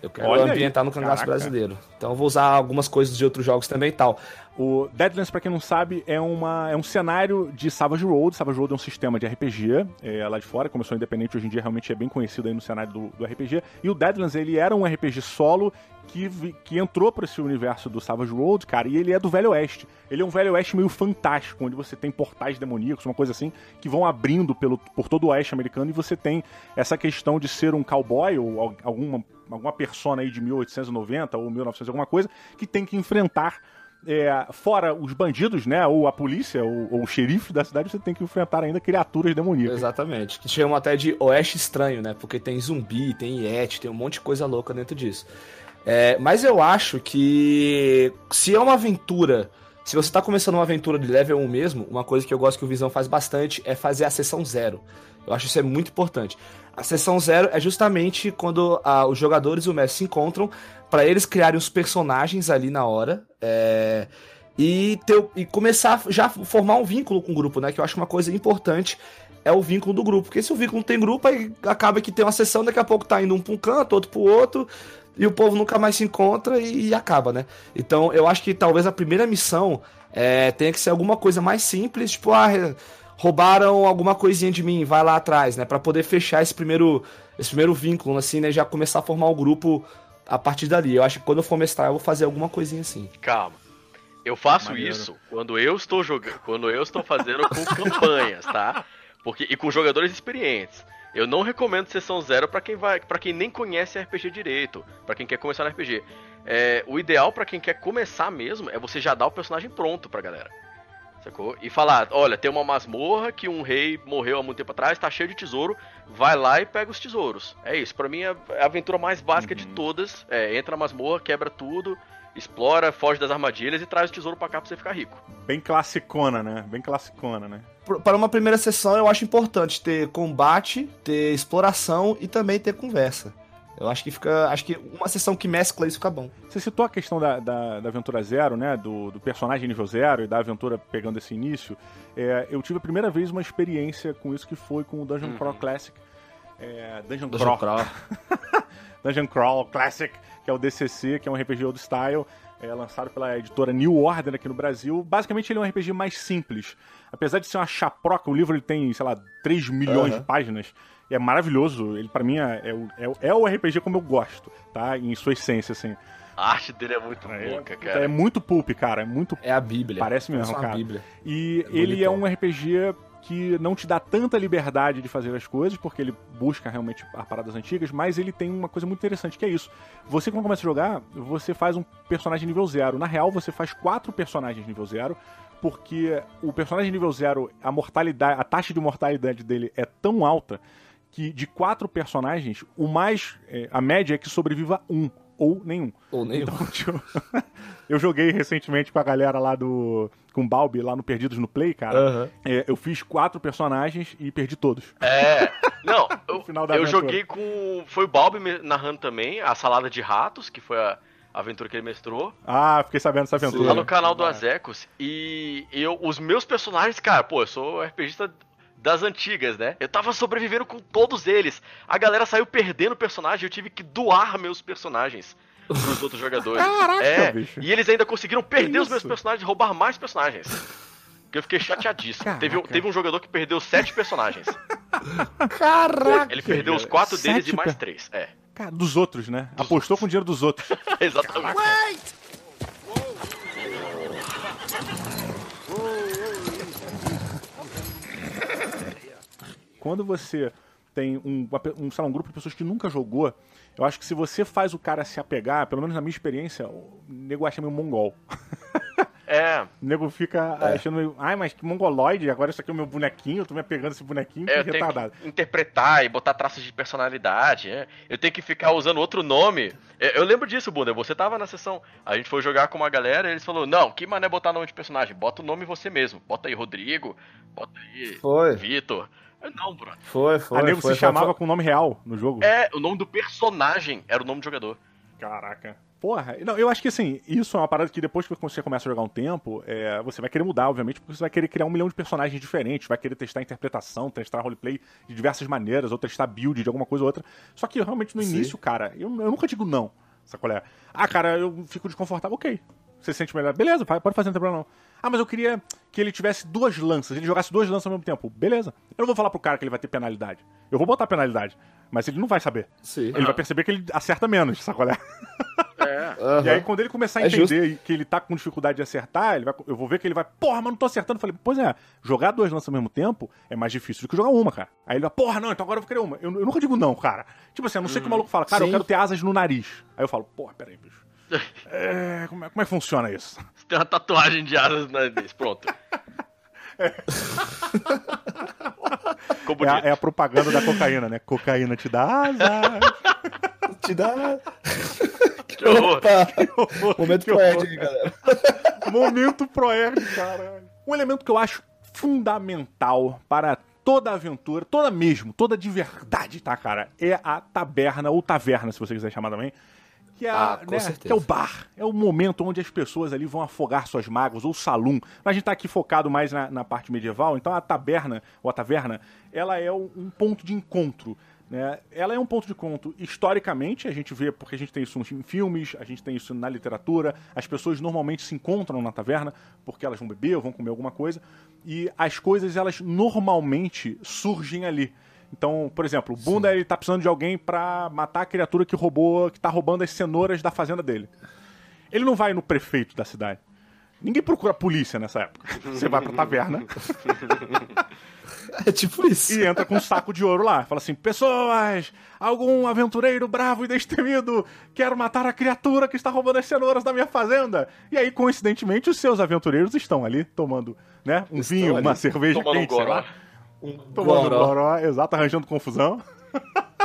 [SPEAKER 2] Eu quero
[SPEAKER 1] Olha aí,
[SPEAKER 2] ambientar no cangaço
[SPEAKER 1] caraca.
[SPEAKER 2] brasileiro. Então eu vou usar algumas coisas de outros jogos também e tal.
[SPEAKER 1] O Deadlands, pra quem não sabe, é, uma, é um cenário de Savage Road. Savage Road é um sistema de RPG é, lá de fora, começou independente, hoje em dia realmente é bem conhecido aí no cenário do, do RPG. E o Deadlands, ele era um RPG solo que, que entrou pra esse universo do Savage Road, cara, e ele é do Velho Oeste. Ele é um Velho Oeste meio fantástico, onde você tem portais demoníacos, uma coisa assim, que vão abrindo pelo, por todo o Oeste americano, e você tem essa questão de ser um cowboy ou al- alguma, alguma persona aí de 1890 ou 1900, alguma coisa, que tem que enfrentar é, fora os bandidos, né, ou a polícia, ou, ou o xerife da cidade, você tem que enfrentar ainda criaturas demoníacas.
[SPEAKER 2] Exatamente. Que chamam até de Oeste Estranho, né? Porque tem zumbi, tem Yeti, tem um monte de coisa louca dentro disso. É, mas eu acho que se é uma aventura, se você tá começando uma aventura de level 1 mesmo, uma coisa que eu gosto que o Visão faz bastante é fazer a sessão zero. Eu acho isso é muito importante. A sessão zero é justamente quando ah, os jogadores e o mestre se encontram para eles criarem os personagens ali na hora. é, e, ter, e começar já formar um vínculo com o grupo, né? Que eu acho uma coisa importante é o vínculo do grupo. Porque se o vínculo não tem grupo, aí acaba que tem uma sessão, daqui a pouco tá indo um pra um canto, outro pro outro. e o povo nunca mais se encontra e, e acaba, né? Então eu acho que talvez a primeira missão é, tenha que ser alguma coisa mais simples, tipo, ah, roubaram alguma coisinha de mim, vai lá atrás, né? Pra poder fechar esse primeiro, esse primeiro vínculo, assim, né? Já começar a formar o grupo a partir dali. Eu acho que quando eu for mestrar, eu vou fazer alguma coisinha assim.
[SPEAKER 3] Calma. Eu faço Maneiro. isso quando eu estou jogando, quando eu estou fazendo com [laughs] campanhas, tá? Porque e com jogadores experientes. Eu não recomendo sessão zero para quem vai, para quem nem conhece RPG direito, para quem quer começar no RPG. É, o ideal para quem quer começar mesmo é você já dar o personagem pronto pra galera. Sacou? E falar, olha, tem uma masmorra que um rei morreu há muito tempo atrás, tá cheio de tesouro, vai lá e pega os tesouros. É isso, para mim é a aventura mais básica uhum. de todas. É, entra na masmorra, quebra tudo, explora, foge das armadilhas e traz o tesouro pra cá pra você ficar rico.
[SPEAKER 1] Bem classicona, né? Bem classicona, né?
[SPEAKER 2] Para uma primeira sessão, eu acho importante ter combate, ter exploração e também ter conversa. Eu acho que fica. Acho que uma sessão que mescla isso fica bom.
[SPEAKER 1] Você citou a questão da, da, da aventura zero, né? Do, do, personagem nível zero e da aventura pegando esse início. É, eu tive a primeira vez uma experiência com isso que foi com o Dungeon uhum. Crawl Classic. É, Dungeon, Dungeon Crawl. [laughs] Dungeon Crawl Classic, que é o DCC, que é um RPG old style. É, lançado pela editora New Order aqui no Brasil. Basicamente, ele é um RPG mais simples. Apesar de ser uma chaproca, o livro ele tem, sei lá, 3 milhões uhum. de páginas é maravilhoso. Ele, para mim, é, é, é, é, o RPG como eu gosto, tá? Em sua essência, assim.
[SPEAKER 3] A arte dele é muito é, louca, cara.
[SPEAKER 1] É muito pulp, cara. É muito.
[SPEAKER 2] É a Bíblia.
[SPEAKER 1] Parece mesmo, cara. Bíblia. E é ele é um RPG que não te dá tanta liberdade de fazer as coisas, porque ele busca realmente as paradas antigas, mas ele tem uma coisa muito interessante, que é isso. Você, quando começa a jogar, você faz um personagem nível zero. Na real, você faz quatro personagens nível zero, porque o personagem nível zero, a mortalidade, a taxa de mortalidade dele é tão alta que de quatro personagens, o mais. É, a média é que sobreviva um, ou nenhum.
[SPEAKER 2] Ou nenhum. Então, [laughs]
[SPEAKER 1] tipo, eu joguei recentemente com a galera lá do. Com o Balbi lá no Perdidos no Play, cara. Uhum. É, eu fiz quatro personagens e perdi todos.
[SPEAKER 3] É. Não, [laughs] eu, eu joguei com. Foi o Balbi narrando também, a Salada de Ratos, que foi a aventura que ele mestrou.
[SPEAKER 1] Ah, fiquei sabendo dessa aventura.
[SPEAKER 3] Lá no canal do Azecos. E eu, os meus personagens, cara, pô, eu sou RPGista das antigas, né? Eu tava sobrevivendo com todos eles. A galera saiu perdendo personagem, eu tive que doar meus personagens pros [laughs] outros jogadores.
[SPEAKER 1] Caraca, é, bicho.
[SPEAKER 3] E eles ainda conseguiram perder os meus personagens e roubar mais personagens. Que eu fiquei chateadíssimo. Teve, teve um jogador que perdeu sete personagens. [laughs]
[SPEAKER 1] Caraca!
[SPEAKER 3] Ele perdeu os quatro deles e mais três. É.
[SPEAKER 1] Cara, dos outros, né? Dos Apostou outros. com o dinheiro dos outros. [laughs]
[SPEAKER 3] Exatamente. Wait!
[SPEAKER 1] Quando você tem um, um, lá, um grupo de pessoas que nunca jogou, eu acho que se você faz o cara se apegar, pelo menos na minha experiência, o nego acha meio mongol.
[SPEAKER 3] É. [laughs]
[SPEAKER 1] O nego fica é. achando meio. Ai, mas que mongoloide, agora isso aqui é o meu bonequinho, eu tô me apegando esse bonequinho, é,
[SPEAKER 3] que retardado. Que interpretar e botar traços de personalidade, né? Eu tenho que ficar usando outro nome. Eu, eu lembro disso, Bunda. Você tava na sessão. A gente foi jogar com uma galera e eles falaram: Não, que mané botar nome de personagem? Bota o nome você mesmo. Bota aí Rodrigo, bota aí
[SPEAKER 2] foi.
[SPEAKER 3] Vitor. Não, Bruno.
[SPEAKER 2] Foi, foi.
[SPEAKER 1] A nego
[SPEAKER 2] foi,
[SPEAKER 1] se foi, chamava foi. com o nome real no jogo.
[SPEAKER 3] É, o nome do personagem era o nome do jogador.
[SPEAKER 1] Caraca. Porra, não, eu acho que assim, isso é uma parada que depois que você começa a jogar um tempo, é, você vai querer mudar, obviamente, porque você vai querer criar um milhão de personagens diferentes, vai querer testar interpretação, testar roleplay de diversas maneiras, ou testar build de alguma coisa ou outra. Só que realmente no Sim. início, cara, eu, eu nunca digo não. Sacolé? Ah, cara, eu fico desconfortável. Ok. Você se sente melhor? Beleza, pode fazer, não tem problema não. Ah, mas eu queria que ele tivesse duas lanças, ele jogasse duas lanças ao mesmo tempo. Beleza. Eu não vou falar pro cara que ele vai ter penalidade. Eu vou botar penalidade. Mas ele não vai saber.
[SPEAKER 2] Sim.
[SPEAKER 1] Ele vai perceber que ele acerta menos, sacolé?
[SPEAKER 3] É.
[SPEAKER 1] Uhum. [laughs] E aí, quando ele começar a é entender que ele tá com dificuldade de acertar, ele vai, eu vou ver que ele vai, porra, mas não tô acertando. Eu falei, pois é, jogar duas lanças ao mesmo tempo é mais difícil do que jogar uma, cara. Aí ele vai, porra, não, então agora eu vou querer uma. Eu, eu nunca digo não, cara. Tipo assim, a não ser que o hum. maluco fala, cara, Sim. eu quero ter asas no nariz. Aí eu falo, porra, peraí, bicho. É, como, é, como é que funciona isso?
[SPEAKER 3] Você tem uma tatuagem de asas no nariz, pronto. É.
[SPEAKER 1] É a, é a, propaganda da cocaína, né? Cocaína te dá asas.
[SPEAKER 2] te dá.
[SPEAKER 3] Que horror.
[SPEAKER 2] Que horror. Momento Proerd, galera.
[SPEAKER 1] Momento Proerd, cara. Um elemento que eu acho fundamental para toda aventura, toda mesmo, toda de verdade, tá, cara? É a taberna, ou taverna, se você quiser chamar também que é,
[SPEAKER 2] Ah,
[SPEAKER 1] né, que é o bar. É o momento onde as pessoas ali vão afogar suas mágoas, ou salão. A gente tá aqui focado mais na, na parte medieval, então a taberna, ou a taverna, ela é um, um ponto de encontro. Né? Ela é um ponto de encontro historicamente, a gente vê, porque a gente tem isso em filmes, a gente tem isso na literatura, as pessoas normalmente se encontram na taverna porque elas vão beber ou vão comer alguma coisa, e as coisas, elas normalmente surgem ali. Então, por exemplo, o Bunda ele tá precisando de alguém pra matar a criatura que roubou, que tá roubando as cenouras da fazenda dele. Ele não vai no prefeito da cidade. Ninguém procura a polícia nessa época. [laughs] Você vai pra taverna
[SPEAKER 2] É tipo isso.
[SPEAKER 1] e entra com um saco de ouro lá. Fala assim: Pessoas, algum aventureiro bravo e destemido quer matar a criatura que está roubando as cenouras da minha fazenda. E aí, coincidentemente, os seus aventureiros estão ali tomando né, um
[SPEAKER 2] Estão
[SPEAKER 1] vinho,
[SPEAKER 2] ali,
[SPEAKER 1] uma cerveja
[SPEAKER 3] tomando um
[SPEAKER 1] quente, sei
[SPEAKER 3] goró.
[SPEAKER 1] Lá. Tomando
[SPEAKER 2] Goró.
[SPEAKER 1] goró, exato, arranjando confusão. [laughs]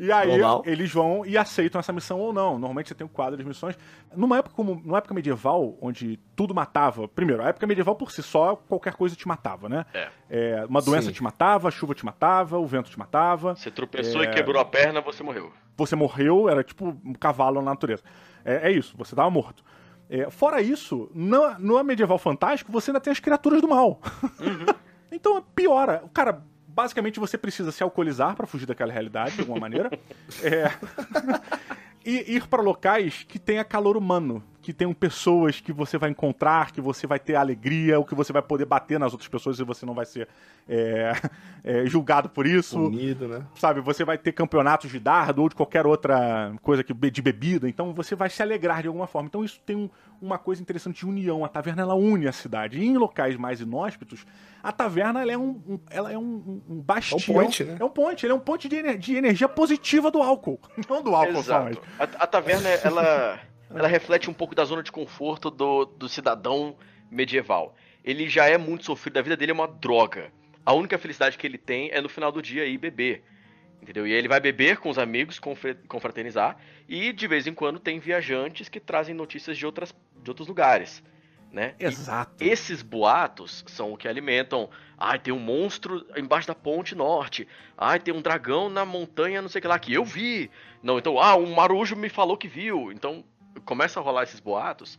[SPEAKER 1] E aí
[SPEAKER 2] Normal.
[SPEAKER 1] eles vão e aceitam essa missão ou não. Normalmente você tem um quadro de missões. Numa época como numa época medieval, onde tudo matava. Primeiro, a época medieval por si só, qualquer coisa te matava, né?
[SPEAKER 3] É.
[SPEAKER 1] uma doença
[SPEAKER 2] Sim.
[SPEAKER 1] te matava, a chuva te matava, o vento te matava.
[SPEAKER 3] Você tropeçou
[SPEAKER 1] É.
[SPEAKER 3] e quebrou a perna, você morreu.
[SPEAKER 1] Você morreu, era tipo um cavalo na natureza. É, é isso, você tava morto. É, fora isso, no, no medieval fantástico, você ainda tem as criaturas do mal. [laughs] então piora. Cara, basicamente você precisa se alcoolizar pra fugir daquela realidade, de alguma maneira. [laughs] É. [laughs] E ir para locais que tenha calor humano, que tenham pessoas que você vai encontrar, que você vai ter alegria, ou que você vai poder bater nas outras pessoas e você não vai ser é, [laughs] é, julgado por isso
[SPEAKER 2] Unido, né?
[SPEAKER 1] sabe, você vai ter campeonatos de dardo ou de qualquer outra coisa que de bebida, então você vai se alegrar de alguma forma. Então isso tem um- uma coisa interessante de união. A taverna ela une a cidade. E em locais mais inóspitos, a taverna ela é um, um- ela é um, um- bastião.
[SPEAKER 2] É um ponte, né?
[SPEAKER 1] É um ponte, ele é um ponte de, ener- de energia positiva do álcool, [laughs] não do álcool só, mas
[SPEAKER 3] Exato. A, a taverna, ela, ela reflete um pouco da zona de conforto do, do cidadão medieval. Ele já é muito sofrido, a vida dele é uma droga. A única felicidade que ele tem é no final do dia ir beber. Entendeu? E aí ele vai beber com os amigos, confraternizar, e de vez em quando tem viajantes que trazem notícias de, outras, de outros lugares. Né? E
[SPEAKER 1] exato.
[SPEAKER 3] esses boatos são o que alimentam. Ai, tem um monstro embaixo da ponte norte. Ai, tem um dragão na montanha, não sei o que lá, que eu vi. Não, então, ah, um marujo me falou que viu. Então, começa a rolar esses boatos.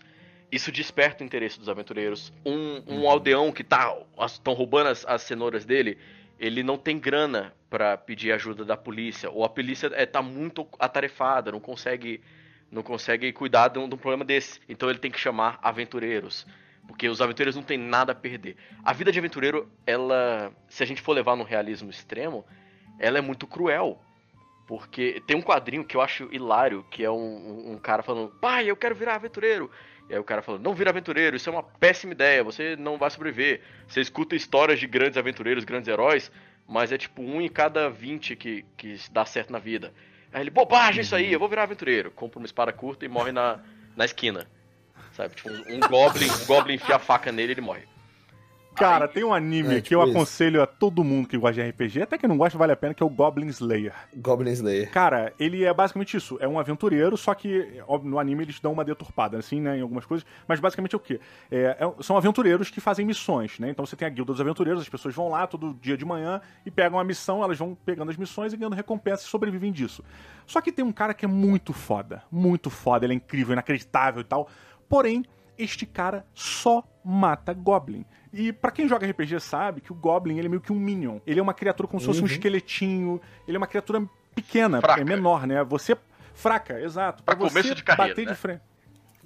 [SPEAKER 3] Isso desperta o interesse dos aventureiros. Um, um aldeão que tá. estão roubando as, as cenouras dele. Ele não tem grana pra pedir ajuda da polícia. Ou a polícia é, tá muito atarefada, não consegue não consegue cuidar de um, de um problema desse. Então ele tem que chamar aventureiros. Porque os aventureiros não têm nada a perder. A vida de aventureiro, ela. Se a gente for levar no realismo extremo, ela é muito cruel. Porque tem um quadrinho que eu acho hilário, que é um, um- um cara falando, pai, eu quero virar aventureiro. E aí o cara falando, não vira aventureiro, isso é uma péssima ideia, você não vai sobreviver. Você escuta histórias de grandes aventureiros, grandes heróis, mas é tipo um em cada 20 que, que dá certo na vida. Aí ele, bobagem isso aí, eu vou virar aventureiro. Compra uma espada curta e morre na, na esquina. Sabe? Tipo, um, um [laughs] goblin, um goblin enfia a faca nele e ele morre.
[SPEAKER 1] Cara, tem um anime
[SPEAKER 2] É,
[SPEAKER 1] que eu
[SPEAKER 2] tipo isso.
[SPEAKER 1] aconselho a todo mundo que gosta de RPG, até que não gosta, vale a pena, que é o Goblin Slayer.
[SPEAKER 2] Goblin Slayer.
[SPEAKER 1] Cara, ele é basicamente isso. É um aventureiro, só que óbvio, no anime eles dão uma deturpada, assim, né, em algumas coisas. Mas basicamente é o quê? É, é- são aventureiros que fazem missões, né? Então você tem a guilda dos aventureiros, as pessoas vão lá todo dia de manhã e pegam a missão, elas vão pegando as missões e ganhando recompensa e sobrevivem disso. Só que tem um cara que é muito foda, muito foda, ele é incrível, inacreditável e tal. Porém, este cara só mata Goblin. E pra quem joga RPG sabe que o Goblin ele é meio que um Minion. Ele é uma criatura como se fosse um esqueletinho. Ele é uma criatura pequena,
[SPEAKER 3] Fraca.
[SPEAKER 1] é menor, né? Você. Fraca, exato.
[SPEAKER 3] Pra
[SPEAKER 1] você
[SPEAKER 3] começo de carreira,
[SPEAKER 1] bater
[SPEAKER 3] né?
[SPEAKER 1] de frente.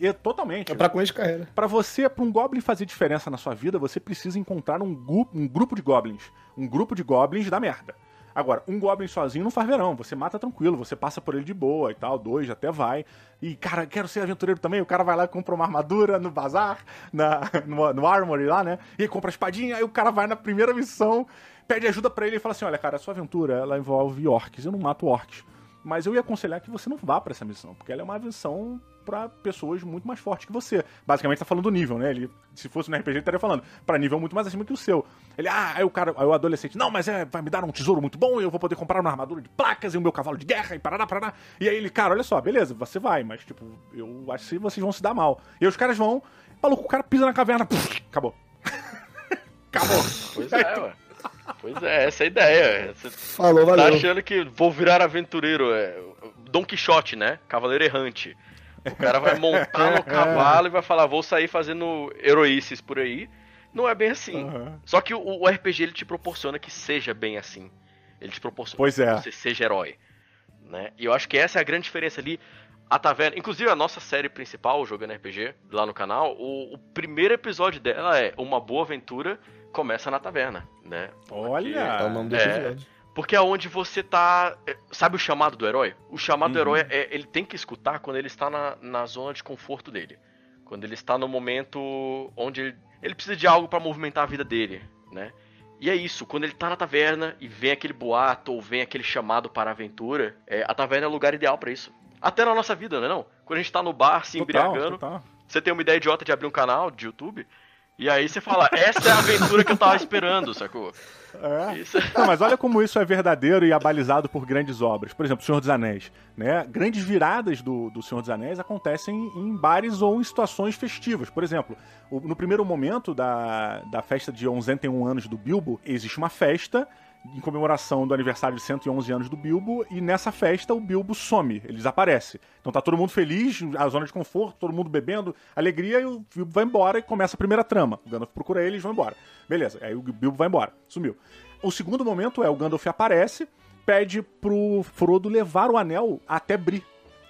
[SPEAKER 1] É, totalmente.
[SPEAKER 2] É pra começo de carreira.
[SPEAKER 1] Pra você, pra um Goblin fazer diferença na sua vida, você precisa encontrar um, um grupo de Goblins. Um grupo de Goblins da merda. Agora, um Goblin sozinho não faz verão. Você mata tranquilo, você passa por ele de boa e tal. Dois até vai. E, cara, quero ser aventureiro também. O cara vai lá e compra uma armadura no bazar, na, no, no Armory lá, né? E compra a espadinha. Aí o cara vai na primeira missão, pede ajuda pra ele e fala assim: Olha, cara, a sua aventura ela envolve orcs. Eu não mato orcs. Mas eu ia aconselhar que você não vá pra essa missão, porque ela é uma missão pra pessoas muito mais fortes que você. Basicamente tá falando do nível, né? Ele, se fosse no RPG, ele estaria falando pra nível muito mais acima que o seu. Ele, ah, aí o cara, aí o adolescente, não, mas é, vai me dar um tesouro muito bom, e eu vou poder comprar uma armadura de placas e o meu cavalo de guerra e parará, parará. E aí ele, cara, olha só, beleza, você vai, mas tipo, eu acho que vocês vão se dar mal. E aí os caras vão, maluco, o cara pisa na caverna, puf, acabou. [laughs] acabou.
[SPEAKER 3] Pois é, ué. Pois é, essa é a ideia. Você
[SPEAKER 2] Falou,
[SPEAKER 3] tá
[SPEAKER 2] valeu.
[SPEAKER 3] achando que vou virar aventureiro, é Don Quixote, né? Cavaleiro errante. O cara vai montar no [laughs] cavalo e vai falar, vou sair fazendo heroíces por aí. Não é bem assim.
[SPEAKER 1] Aham.
[SPEAKER 3] Só que o, o RPG ele te proporciona que seja bem assim. Ele te proporciona
[SPEAKER 1] Pois é.
[SPEAKER 3] que você seja herói. Né? E eu acho que essa é a grande diferença ali. A taverna, inclusive a nossa série principal, Jogando RPG, lá no canal, o, o primeiro episódio dela é Uma Boa Aventura Começa na Taverna, né?
[SPEAKER 1] Olha!
[SPEAKER 2] É o nome do
[SPEAKER 3] É.
[SPEAKER 2] episódio.
[SPEAKER 3] Porque é onde você tá. é, Sabe o chamado do herói? O chamado do
[SPEAKER 1] Uhum.
[SPEAKER 3] herói é ele tem que escutar quando ele está na, na zona de conforto dele. Quando ele está no momento onde ele, ele precisa de algo pra movimentar a vida dele, né? E é isso, quando ele tá na taverna e vem aquele boato ou vem aquele chamado para a aventura, é, a taverna é o lugar ideal pra isso. Até na nossa vida, não é não? Quando a gente tá no bar se
[SPEAKER 1] Total,
[SPEAKER 3] embriagando,
[SPEAKER 1] total.
[SPEAKER 3] você tem uma ideia idiota de abrir um canal de YouTube, e aí você fala, essa é a aventura que eu tava esperando, sacou?
[SPEAKER 1] É.
[SPEAKER 3] Isso [laughs]
[SPEAKER 1] Não, mas olha como isso é verdadeiro e abalizado por grandes obras. Por exemplo, Senhor dos Anéis. Né? Grandes viradas do, do Senhor dos Anéis acontecem em bares ou em situações festivas. Por exemplo, no primeiro momento da, da festa de 101 anos do Bilbo, existe uma festa em comemoração do aniversário de 111 anos do Bilbo, e nessa festa o Bilbo some, ele desaparece. Então tá todo mundo feliz, a zona de conforto, todo mundo bebendo, alegria, e o Bilbo vai embora e começa a primeira trama. O Gandalf procura ele e eles vão embora. Beleza, aí o Bilbo vai embora, sumiu. O segundo momento é o Gandalf aparece, pede pro Frodo levar o anel até Bri.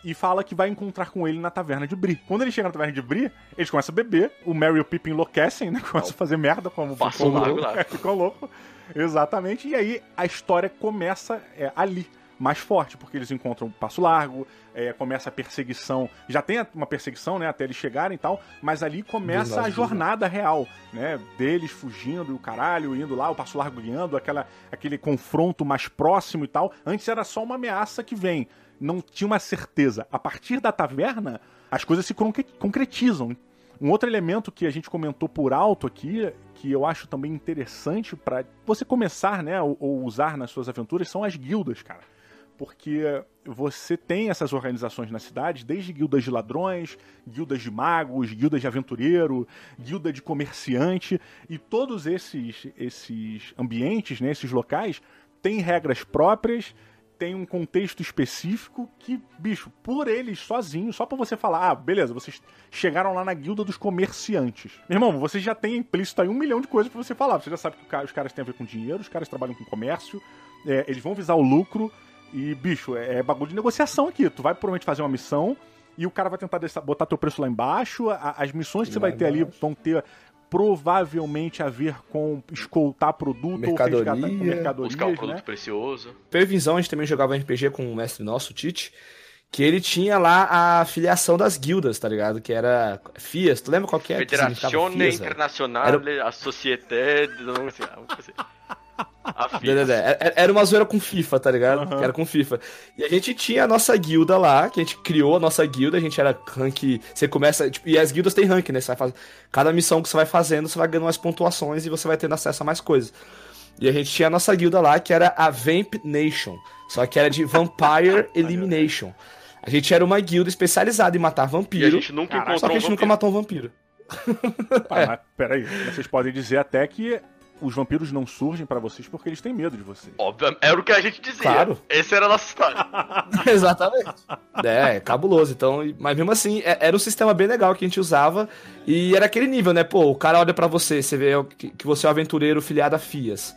[SPEAKER 1] E fala que vai encontrar com ele na taverna de Bri. Quando ele chega na taverna de Bri, eles começam a beber. O Merry e o Pippin enlouquecem, né? [laughs] Começam a fazer merda como
[SPEAKER 3] Passa [laughs]
[SPEAKER 1] ficou louco. ficou louco. Exatamente. E aí a história começa é, ali. Mais forte, porque eles encontram o Passo Largo, é, começa a perseguição. Já tem uma perseguição, né, até eles chegarem e tal, mas ali começa a
[SPEAKER 2] Dos
[SPEAKER 1] jornada real, né? Deles fugindo e o caralho, indo lá, o Passo Largo guiando, aquela, aquele confronto mais próximo e tal. Antes era só uma ameaça que vem. Não tinha uma certeza. A partir da taverna, as coisas se concre- concretizam. Um outro elemento que a gente comentou por alto aqui, que eu acho também interessante pra você começar, né, ou, ou usar nas suas aventuras, são as guildas, cara. Porque você tem essas organizações na cidade, desde guildas de ladrões, guildas de magos, guildas de aventureiro, guilda de comerciante, e todos esses, esses ambientes, né, esses locais, têm regras próprias, tem um contexto específico que, bicho, por eles sozinhos, só pra você falar, ah, beleza, vocês chegaram lá na guilda dos comerciantes. Meu irmão, você já tem implícito aí um milhão de coisas pra você falar. Você já sabe que os caras têm a ver com dinheiro, os caras trabalham com comércio, é, eles vão visar o lucro e, bicho, é, é bagulho de negociação aqui. Tu vai provavelmente fazer uma missão e o cara vai tentar botar teu preço lá embaixo. as missões que você vai ter ali vão ter provavelmente a ver com escoltar produto
[SPEAKER 2] Mercadoria.
[SPEAKER 1] ou resgatar com mercadorias,
[SPEAKER 3] Buscar um produto
[SPEAKER 1] né?
[SPEAKER 3] precioso.
[SPEAKER 2] Previsão, a gente também jogava RPG com um mestre nosso, o Tite, que ele tinha lá a filiação das guildas, tá ligado? Que era FIAS, tu lembra qual que é? significava
[SPEAKER 3] Federazione
[SPEAKER 2] FIAS, velho?
[SPEAKER 3] Internazionale, a Société... Não sei, algo assim. A
[SPEAKER 2] Né, né, né. Era- Era uma zoeira com FIFA, tá ligado? Que era com FIFA. E a gente tinha a nossa guilda lá, que a gente criou a nossa guilda, a gente era rank. Você começa. Tipo, e as guildas têm rank, né? Você vai fazer, cada missão que você vai fazendo, você vai ganhando umas pontuações e você vai tendo acesso a mais coisas. E a gente tinha a nossa guilda lá, que era a Vamp Nation. Só que era de Vampire [laughs] Elimination. A gente era uma guilda especializada em matar
[SPEAKER 3] E a
[SPEAKER 2] vampiro.
[SPEAKER 3] gente nunca
[SPEAKER 1] Caraca,
[SPEAKER 2] Só
[SPEAKER 3] encontrou
[SPEAKER 2] que a
[SPEAKER 3] um
[SPEAKER 2] gente nunca
[SPEAKER 3] vampiro.
[SPEAKER 2] matou um vampiro.
[SPEAKER 1] Ah, [laughs] mas peraí, vocês podem dizer até que os vampiros não surgem pra vocês porque eles têm medo de vocês.
[SPEAKER 3] Óbvio, era o que a gente dizia.
[SPEAKER 2] Claro.
[SPEAKER 3] Essa era a nossa história. [laughs]
[SPEAKER 2] Exatamente. É, cabuloso. Então, mas mesmo assim, é- era um sistema bem legal que a gente usava. E era aquele nível, né? Pô, o cara olha pra você, você vê que, que você é um aventureiro filiado a Fias.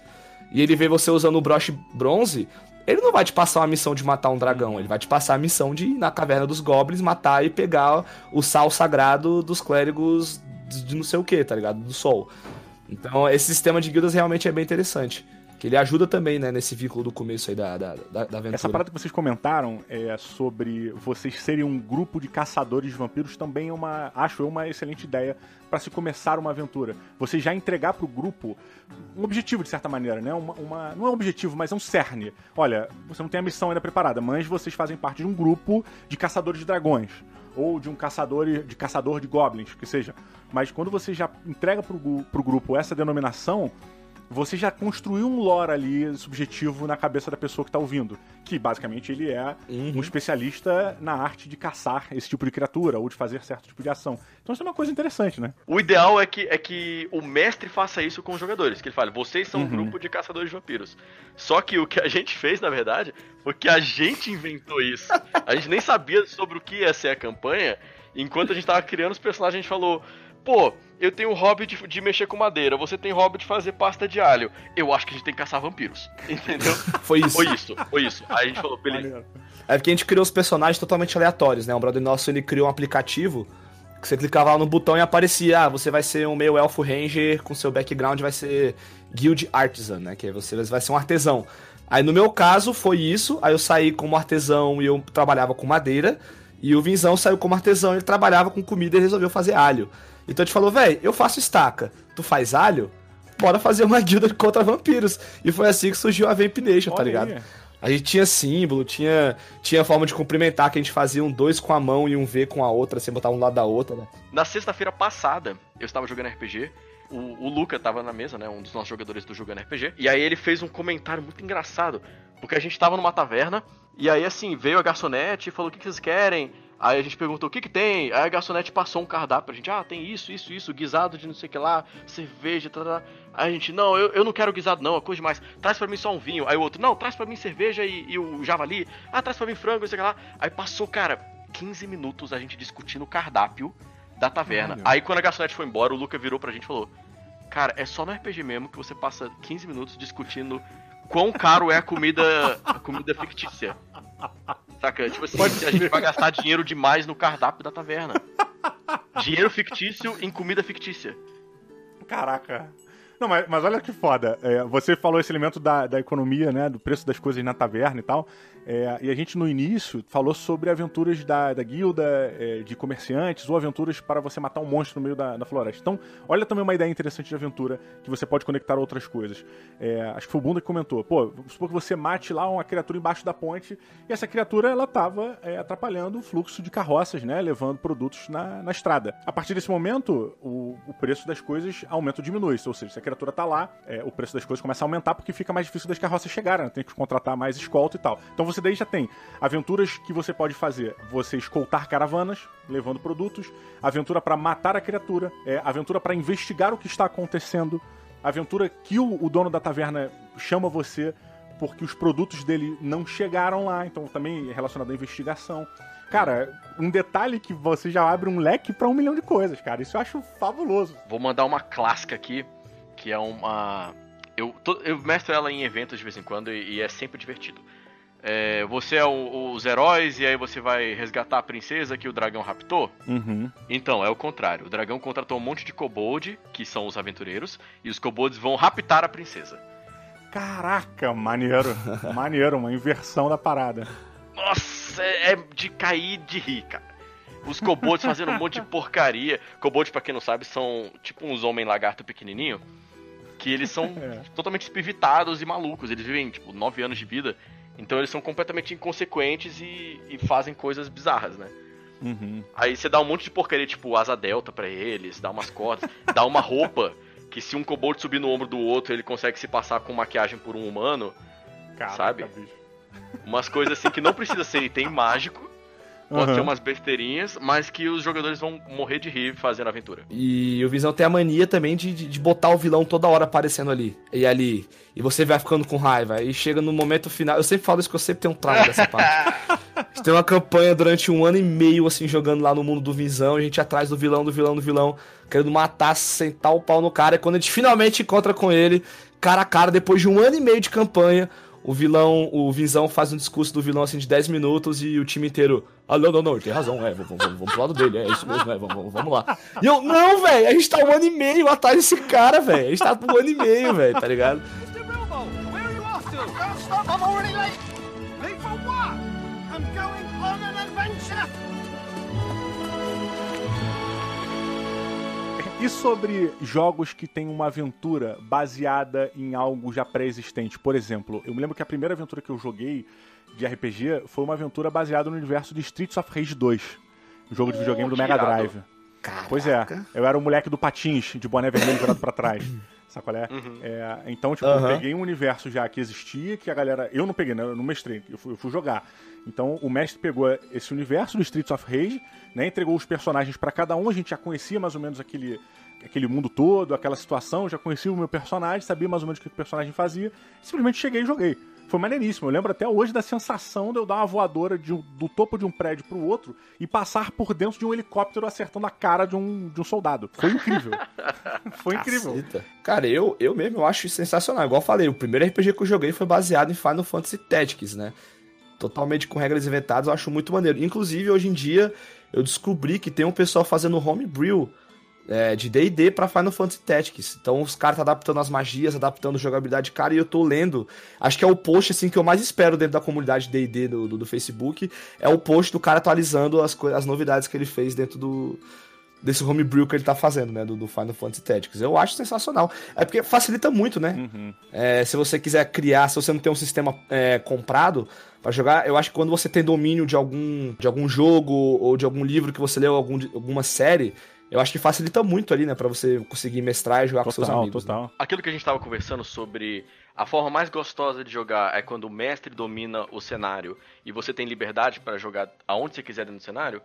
[SPEAKER 2] E ele vê você usando o broche bronze. Ele não vai te passar uma missão de matar um dragão, ele vai te passar a missão de ir na caverna dos goblins, matar e pegar o sal sagrado dos clérigos de de não sei o que, tá ligado? Do sol. Então, esse sistema de guildas realmente é bem interessante. Que ele ajuda também, né, nesse vínculo do começo aí da, da, da, aventura.
[SPEAKER 1] Essa parada que vocês comentaram é sobre vocês serem um grupo de caçadores de vampiros também é uma, acho eu, uma excelente ideia pra se começar uma aventura. Você já entregar pro grupo um objetivo de certa maneira, né? Uma, uma- não é um objetivo, mas é um cerne. Olha, você não tem a missão ainda preparada, mas vocês fazem parte de um grupo de caçadores de dragões ou de um caçador de caçador de goblins, que seja. Mas quando você já entrega pro, gu- pro grupo essa denominação, você já construiu um lore ali subjetivo na cabeça da pessoa que tá ouvindo. Que basicamente ele é um especialista na arte de caçar esse tipo de criatura ou de fazer certo tipo de ação. Então isso é uma coisa interessante, né?
[SPEAKER 3] O ideal é que, é que o mestre faça isso com os jogadores. Que ele fale, vocês são um grupo de caçadores de vampiros. Só que o que a gente fez, na verdade, foi que a gente inventou isso. A gente nem sabia sobre o que ia ser a campanha. Enquanto a gente tava criando os personagens, a gente falou: pô, eu tenho hobby de, de mexer com madeira, você tem hobby de fazer pasta de alho. Eu acho que a gente tem que caçar vampiros. [laughs] Entendeu? [laughs]
[SPEAKER 2] Foi isso.
[SPEAKER 3] Foi isso, foi isso. Aí a gente falou, beleza.
[SPEAKER 2] É porque a gente criou os personagens totalmente aleatórios, né? Um brother nosso, ele criou um aplicativo que você clicava lá no botão e aparecia, ah, você vai ser um meio elfo ranger, com seu background vai ser guild artisan, né? Que você vai ser um artesão. Aí no meu caso foi isso, aí eu saí como artesão e eu trabalhava com madeira, e o Vinzão saiu como artesão e ele trabalhava com comida e resolveu fazer alho. Então a gente falou, velho, eu faço estaca, tu faz alho? Bora fazer uma guilda [laughs] contra vampiros. E foi assim que surgiu a Vamp Nation, tá
[SPEAKER 1] Olha
[SPEAKER 2] ligado?
[SPEAKER 1] aí.
[SPEAKER 2] A gente tinha símbolo, tinha, tinha forma de cumprimentar, que a gente fazia um dois com a mão e um V com a outra, sem botar um lado da outra, né?
[SPEAKER 3] Na sexta-feira passada, eu estava jogando RPG. O, o Luca tava na mesa, né? Um dos nossos jogadores do Jogando RPG. E aí ele fez um comentário muito engraçado. Porque a gente tava numa taverna. E aí, assim, veio a garçonete e falou: o que, que vocês querem? Aí a gente perguntou: o que, que tem? Aí a garçonete passou um cardápio pra gente: ah, tem isso, isso, isso, guisado de não sei o que lá, cerveja, tá, tá. tá. Aí a gente: não, eu, eu não quero guisado, não, é coisa demais. Traz pra mim só um vinho. Aí o outro: não, traz pra mim cerveja e, e o javali. Ah, traz pra mim frango, não sei o que lá. Aí passou, cara, 15 minutos a gente discutindo o cardápio da taverna. Aí quando a garçonete foi embora, o Luca virou pra gente e falou: Cara, é só no RPG mesmo que você passa 15 minutos discutindo quão caro é a comida, a comida fictícia. Saca? Tipo assim, a gente vai gastar dinheiro demais no cardápio da taverna. [laughs] Dinheiro fictício em comida fictícia.
[SPEAKER 1] Caraca. Não, mas, mas olha que foda. É, você falou esse elemento da, da economia, né? Do preço das coisas na taverna e tal. É, e a gente no início falou sobre aventuras da, da guilda é, de comerciantes ou aventuras para você matar um monstro no meio da, da floresta. Então, olha também uma ideia interessante de aventura que você pode conectar a outras coisas. É, acho que foi o Bunda que comentou. Pô, supor que você mate lá uma criatura embaixo da ponte e essa criatura ela tava é, atrapalhando o fluxo de carroças, né? Levando produtos na, na estrada. A partir desse momento, o, o preço das coisas aumenta ou diminui. Ou seja, criatura tá lá, é, o preço das coisas começa a aumentar porque fica mais difícil das carroças chegarem, né? tem que contratar mais escolta e tal. Então você daí já tem aventuras que você pode fazer. Você escoltar caravanas, levando produtos, aventura pra matar a criatura, é, aventura pra investigar o que está acontecendo, aventura que o, o dono da taverna chama você porque os produtos dele não chegaram lá, então também é relacionado à investigação. Cara, um detalhe que você já abre um leque pra um milhão de coisas, cara. Isso eu acho fabuloso.
[SPEAKER 3] Vou mandar uma clássica aqui, que é uma. Eu, to- eu mestro ela em eventos de vez em quando e, e é sempre divertido. É, você é o- os heróis e aí você vai resgatar a princesa que o dragão raptou?
[SPEAKER 1] Uhum.
[SPEAKER 3] Então, é o contrário. O dragão contratou um monte de kobold, que são os aventureiros, e os kobolds vão raptar a princesa.
[SPEAKER 1] Caraca, maneiro. [laughs] maneiro, uma inversão da parada.
[SPEAKER 3] Nossa, é é de cair de rir, cara. Os kobolds fazendo um monte de porcaria. Kobolds, pra quem não sabe, são tipo uns homem lagarto pequenininho. Que eles são [laughs]
[SPEAKER 1] É.
[SPEAKER 3] totalmente espivitados e malucos. Eles vivem, tipo, 9 anos de vida. Então eles são completamente inconsequentes e, e fazem coisas bizarras, né?
[SPEAKER 1] Uhum.
[SPEAKER 3] Aí você dá um monte de porcaria, tipo asa delta pra eles, dá umas cordas, [laughs] dá uma roupa que se um kobold subir no ombro do outro, ele consegue se passar com maquiagem por um humano.
[SPEAKER 1] Caraca,
[SPEAKER 3] Sabe?
[SPEAKER 1] bicho.
[SPEAKER 3] Umas coisas assim que não precisa ser item mágico. Pode
[SPEAKER 1] Aham.
[SPEAKER 3] ser umas besteirinhas, mas que os jogadores vão morrer de rir fazendo a aventura.
[SPEAKER 2] E o Visão tem a mania também de, de, de botar o vilão toda hora aparecendo ali. E ali. E você vai ficando com raiva. E chega no momento final. Eu sempre falo isso que eu sempre tenho um trauma dessa [laughs] parte. A gente tem uma campanha durante um ano e meio, assim, jogando lá no mundo do Visão. A gente atrás do vilão, do vilão, do vilão. Querendo matar, sentar o pau no cara. E quando a gente finalmente encontra com ele, cara a cara, depois de um ano e meio de campanha. O vilão, o Visão faz um discurso do vilão assim de 10 minutos e o time inteiro. Ah, não, não, não, ele tem razão, é, vamos, vamos, vamos pro lado dele, é isso mesmo, é, vamos, vamos, lá. E eu, não, velho, a gente tá um ano e meio atrás desse cara, velho. A gente tá um ano e meio, velho, tá ligado?
[SPEAKER 4] Stop, I'm already late. Late for what? I'm going on an adventure.
[SPEAKER 1] E sobre jogos que têm uma aventura baseada em algo já pré-existente? Por exemplo, eu me lembro que a primeira aventura que eu joguei de RPG foi uma aventura baseada no universo de Streets of Rage 2, um jogo de videogame do Mega. Drive. Pois é, eu era o moleque do patins, de boné vermelho virado pra trás. [coughs] Sabe qual é? É, então, tipo,
[SPEAKER 2] Aham.
[SPEAKER 1] eu peguei um universo já que existia, que a galera. Eu não peguei, né? Eu não mestrei, eu fui, eu fui jogar. Então, o mestre pegou esse universo do Streets of Rage, né? Entregou os personagens pra cada um, a gente já conhecia mais ou menos aquele, aquele mundo todo, aquela situação, já conhecia o meu personagem, sabia mais ou menos o que o personagem fazia. Simplesmente cheguei e joguei. Foi maneiríssimo. Eu lembro até hoje da sensação de eu dar uma voadora de um- do topo de um prédio pro outro e passar por dentro de um helicóptero acertando a cara de um, de um soldado. Foi incrível. [laughs] Foi incrível.
[SPEAKER 2] Caceta. Cara, eu, eu mesmo eu acho sensacional. Igual eu falei, o primeiro RPG que eu joguei foi baseado em Final Fantasy Tactics, né? Totalmente com regras inventadas, eu acho muito maneiro. Inclusive, hoje em dia, eu descobri que tem um pessoal fazendo homebrew é, de D&D pra Final Fantasy Tactics. Então, os caras tá adaptando as magias, adaptando jogabilidade. Cara, e eu tô lendo... Acho que é o post, assim, que eu mais espero dentro da comunidade D&D do, do, do Facebook. É o post do cara atualizando as, as novidades que ele fez dentro do desse homebrew que ele tá fazendo, né, do, do Final Fantasy Tactics. Eu acho sensacional. É porque facilita muito, né? É, se você quiser criar, se você não tem um sistema é, comprado pra jogar, eu acho que quando você tem domínio de algum, de algum jogo ou de algum livro que você leu, algum, alguma série, eu acho que facilita muito ali, né, pra você conseguir mestrar e jogar com seus
[SPEAKER 1] Total,
[SPEAKER 2] amigos. né?
[SPEAKER 1] total.
[SPEAKER 3] Aquilo que a gente estava conversando sobre a forma mais gostosa de jogar é quando o mestre domina o cenário e você tem liberdade para jogar aonde você quiser dentro do cenário.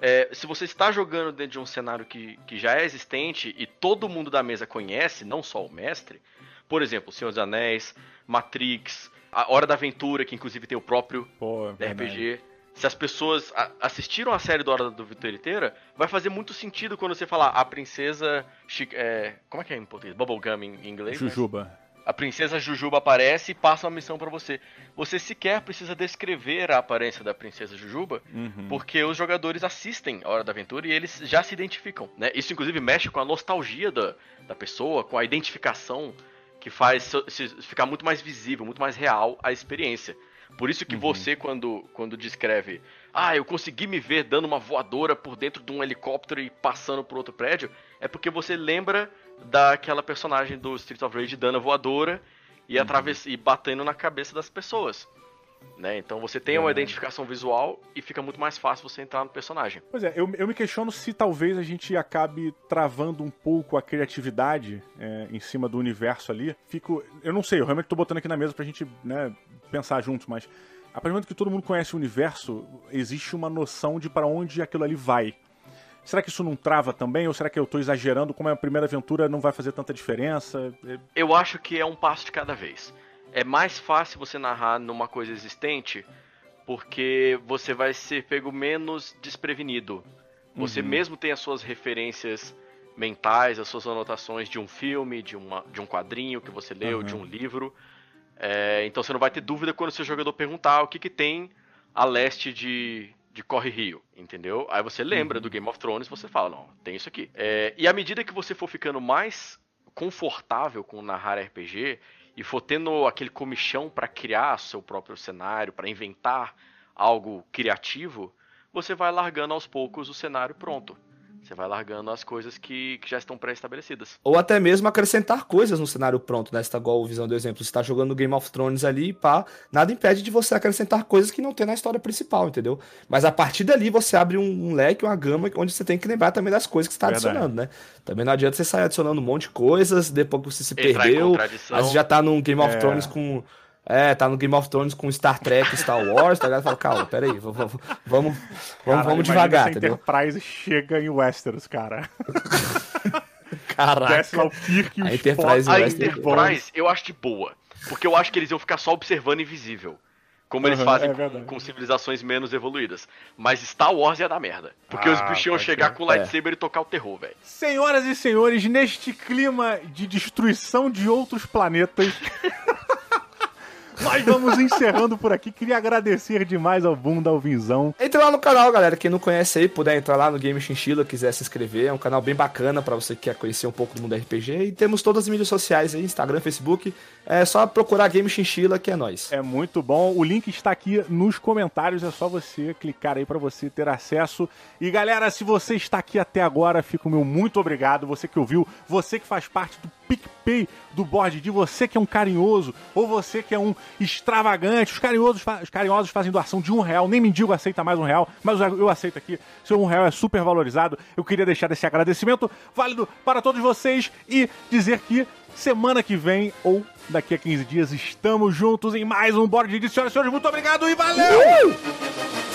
[SPEAKER 3] É, se você está jogando dentro de um cenário que, que já é existente e todo mundo da mesa conhece, não só o mestre, por exemplo, Senhor dos Anéis, Matrix, a Hora da Aventura, que inclusive tem o próprio
[SPEAKER 1] Pô,
[SPEAKER 3] da RPG. Se as pessoas a- assistiram a série do Hora da Aventura inteira, vai fazer muito sentido quando você falar a princesa. Chi- é, como é que é em português? Bubblegum em inglês? né?
[SPEAKER 1] Jujuba.
[SPEAKER 3] A princesa Jujuba aparece e passa uma missão pra você. Você sequer precisa descrever a aparência da princesa Jujuba,
[SPEAKER 1] Uhum.
[SPEAKER 3] porque os jogadores assistem a Hora da Aventura e eles já se identificam. Né? Isso, inclusive, mexe com a nostalgia da, da pessoa, com a identificação, que faz ficar muito mais visível, muito mais real a experiência. Por isso que você, quando, quando descreve, ah, eu consegui me ver dando uma voadora por dentro de um helicóptero e passando por outro prédio, é porque você lembra daquela personagem do Streets of Rage dando a voadora e, atravess... e batendo na cabeça das pessoas. Né? Então você tem uma identificação visual e fica muito mais fácil você entrar no personagem.
[SPEAKER 1] Pois é, eu, eu me questiono se talvez a gente acabe travando um pouco a criatividade é, em cima do universo ali. Fico. Eu não sei, eu realmente tô botando aqui na mesa pra gente né, pensar juntos, mas a partir do momento que todo mundo conhece o universo, existe uma noção de para onde aquilo ali vai. Será que isso não trava também? Ou será que eu tô exagerando? Como é a primeira aventura, não vai fazer tanta diferença? É,
[SPEAKER 3] Eu acho que é um passo de cada vez. É mais fácil você narrar numa coisa existente porque você vai ser pego menos desprevenido. Você mesmo tem as suas referências mentais, as suas anotações de um filme, de, uma, de um quadrinho que você leu, de um livro. É, então você não vai ter dúvida quando o seu jogador perguntar o que, que tem a leste de, de Corre Rio, entendeu? Aí você lembra do Game of Thrones você fala, não, tem isso aqui. É, e à medida que você for ficando mais confortável com narrar RPG e for tendo aquele comichão para criar seu próprio cenário, para inventar algo criativo, você vai largando aos poucos o cenário pronto. Você vai largando as coisas que, que já estão pré-estabelecidas.
[SPEAKER 2] Ou até mesmo acrescentar coisas no cenário pronto, né? Você tá igual o Visão do exemplo. Você tá jogando Game of Thrones ali, pá. Nada impede de você acrescentar coisas que não tem na história principal, entendeu? Mas a partir dali você abre um, um leque, uma gama, onde você tem que lembrar também das coisas que você tá
[SPEAKER 1] Verdade.
[SPEAKER 2] adicionando, né? Também não adianta você sair adicionando um monte de coisas, depois que você se
[SPEAKER 3] Entrar
[SPEAKER 2] perdeu. Aí você já tá num Game of
[SPEAKER 1] É.
[SPEAKER 2] Thrones com. É, tá no Game of Thrones com Star Trek, Star Wars, tá ligado? Fala, calma, peraí, vamos, vamos, vamos, vamos, devagar,
[SPEAKER 1] se a
[SPEAKER 2] entendeu?
[SPEAKER 1] Enterprise chega em Westeros, cara. [laughs]
[SPEAKER 2] Caraca.
[SPEAKER 1] Desce lá o Kirk e
[SPEAKER 2] A
[SPEAKER 1] os
[SPEAKER 2] Enterprise.
[SPEAKER 3] A
[SPEAKER 2] ser
[SPEAKER 3] Enterprise eu acho de boa. Porque eu acho que eles iam ficar só observando invisível. Como eles
[SPEAKER 1] Aham,
[SPEAKER 3] fazem
[SPEAKER 1] é
[SPEAKER 3] com- com, civilizações menos evoluídas. Mas Star Wars ia dar merda. Porque os
[SPEAKER 1] Ah,
[SPEAKER 3] bichos iam chegar
[SPEAKER 1] ser.
[SPEAKER 3] com o lightsaber e tocar o terror, velho.
[SPEAKER 1] Senhoras e senhores, neste clima de destruição de outros planetas, [laughs] nós vamos encerrando por aqui. Queria agradecer demais ao Bunda, ao Vinzão.
[SPEAKER 2] Entra lá no canal, galera. Quem não conhece aí, puder entrar lá no Game Chinchilla, quiser se inscrever. É um canal bem bacana pra você que quer conhecer um pouco do mundo RPG. E temos todas as mídias sociais aí, Instagram, Facebook. É só procurar Game Chinchilla, que é nóis.
[SPEAKER 1] É muito bom. O link está aqui nos comentários. É só você clicar aí para você ter acesso. E galera, se você está aqui até agora, fica o meu muito obrigado. Você que ouviu, você que faz parte do PicPay do Board de você que é um carinhoso ou você que é um extravagante. Os carinhosos, os carinhosos fazem doação de um real. Nem mendigo aceita mais um real, mas eu aceito aqui. Seu um real é super valorizado. Eu queria deixar esse agradecimento válido para todos vocês e dizer que semana que vem ou daqui a 15 dias estamos juntos em mais um Board de Senhoras e senhores, muito obrigado e valeu!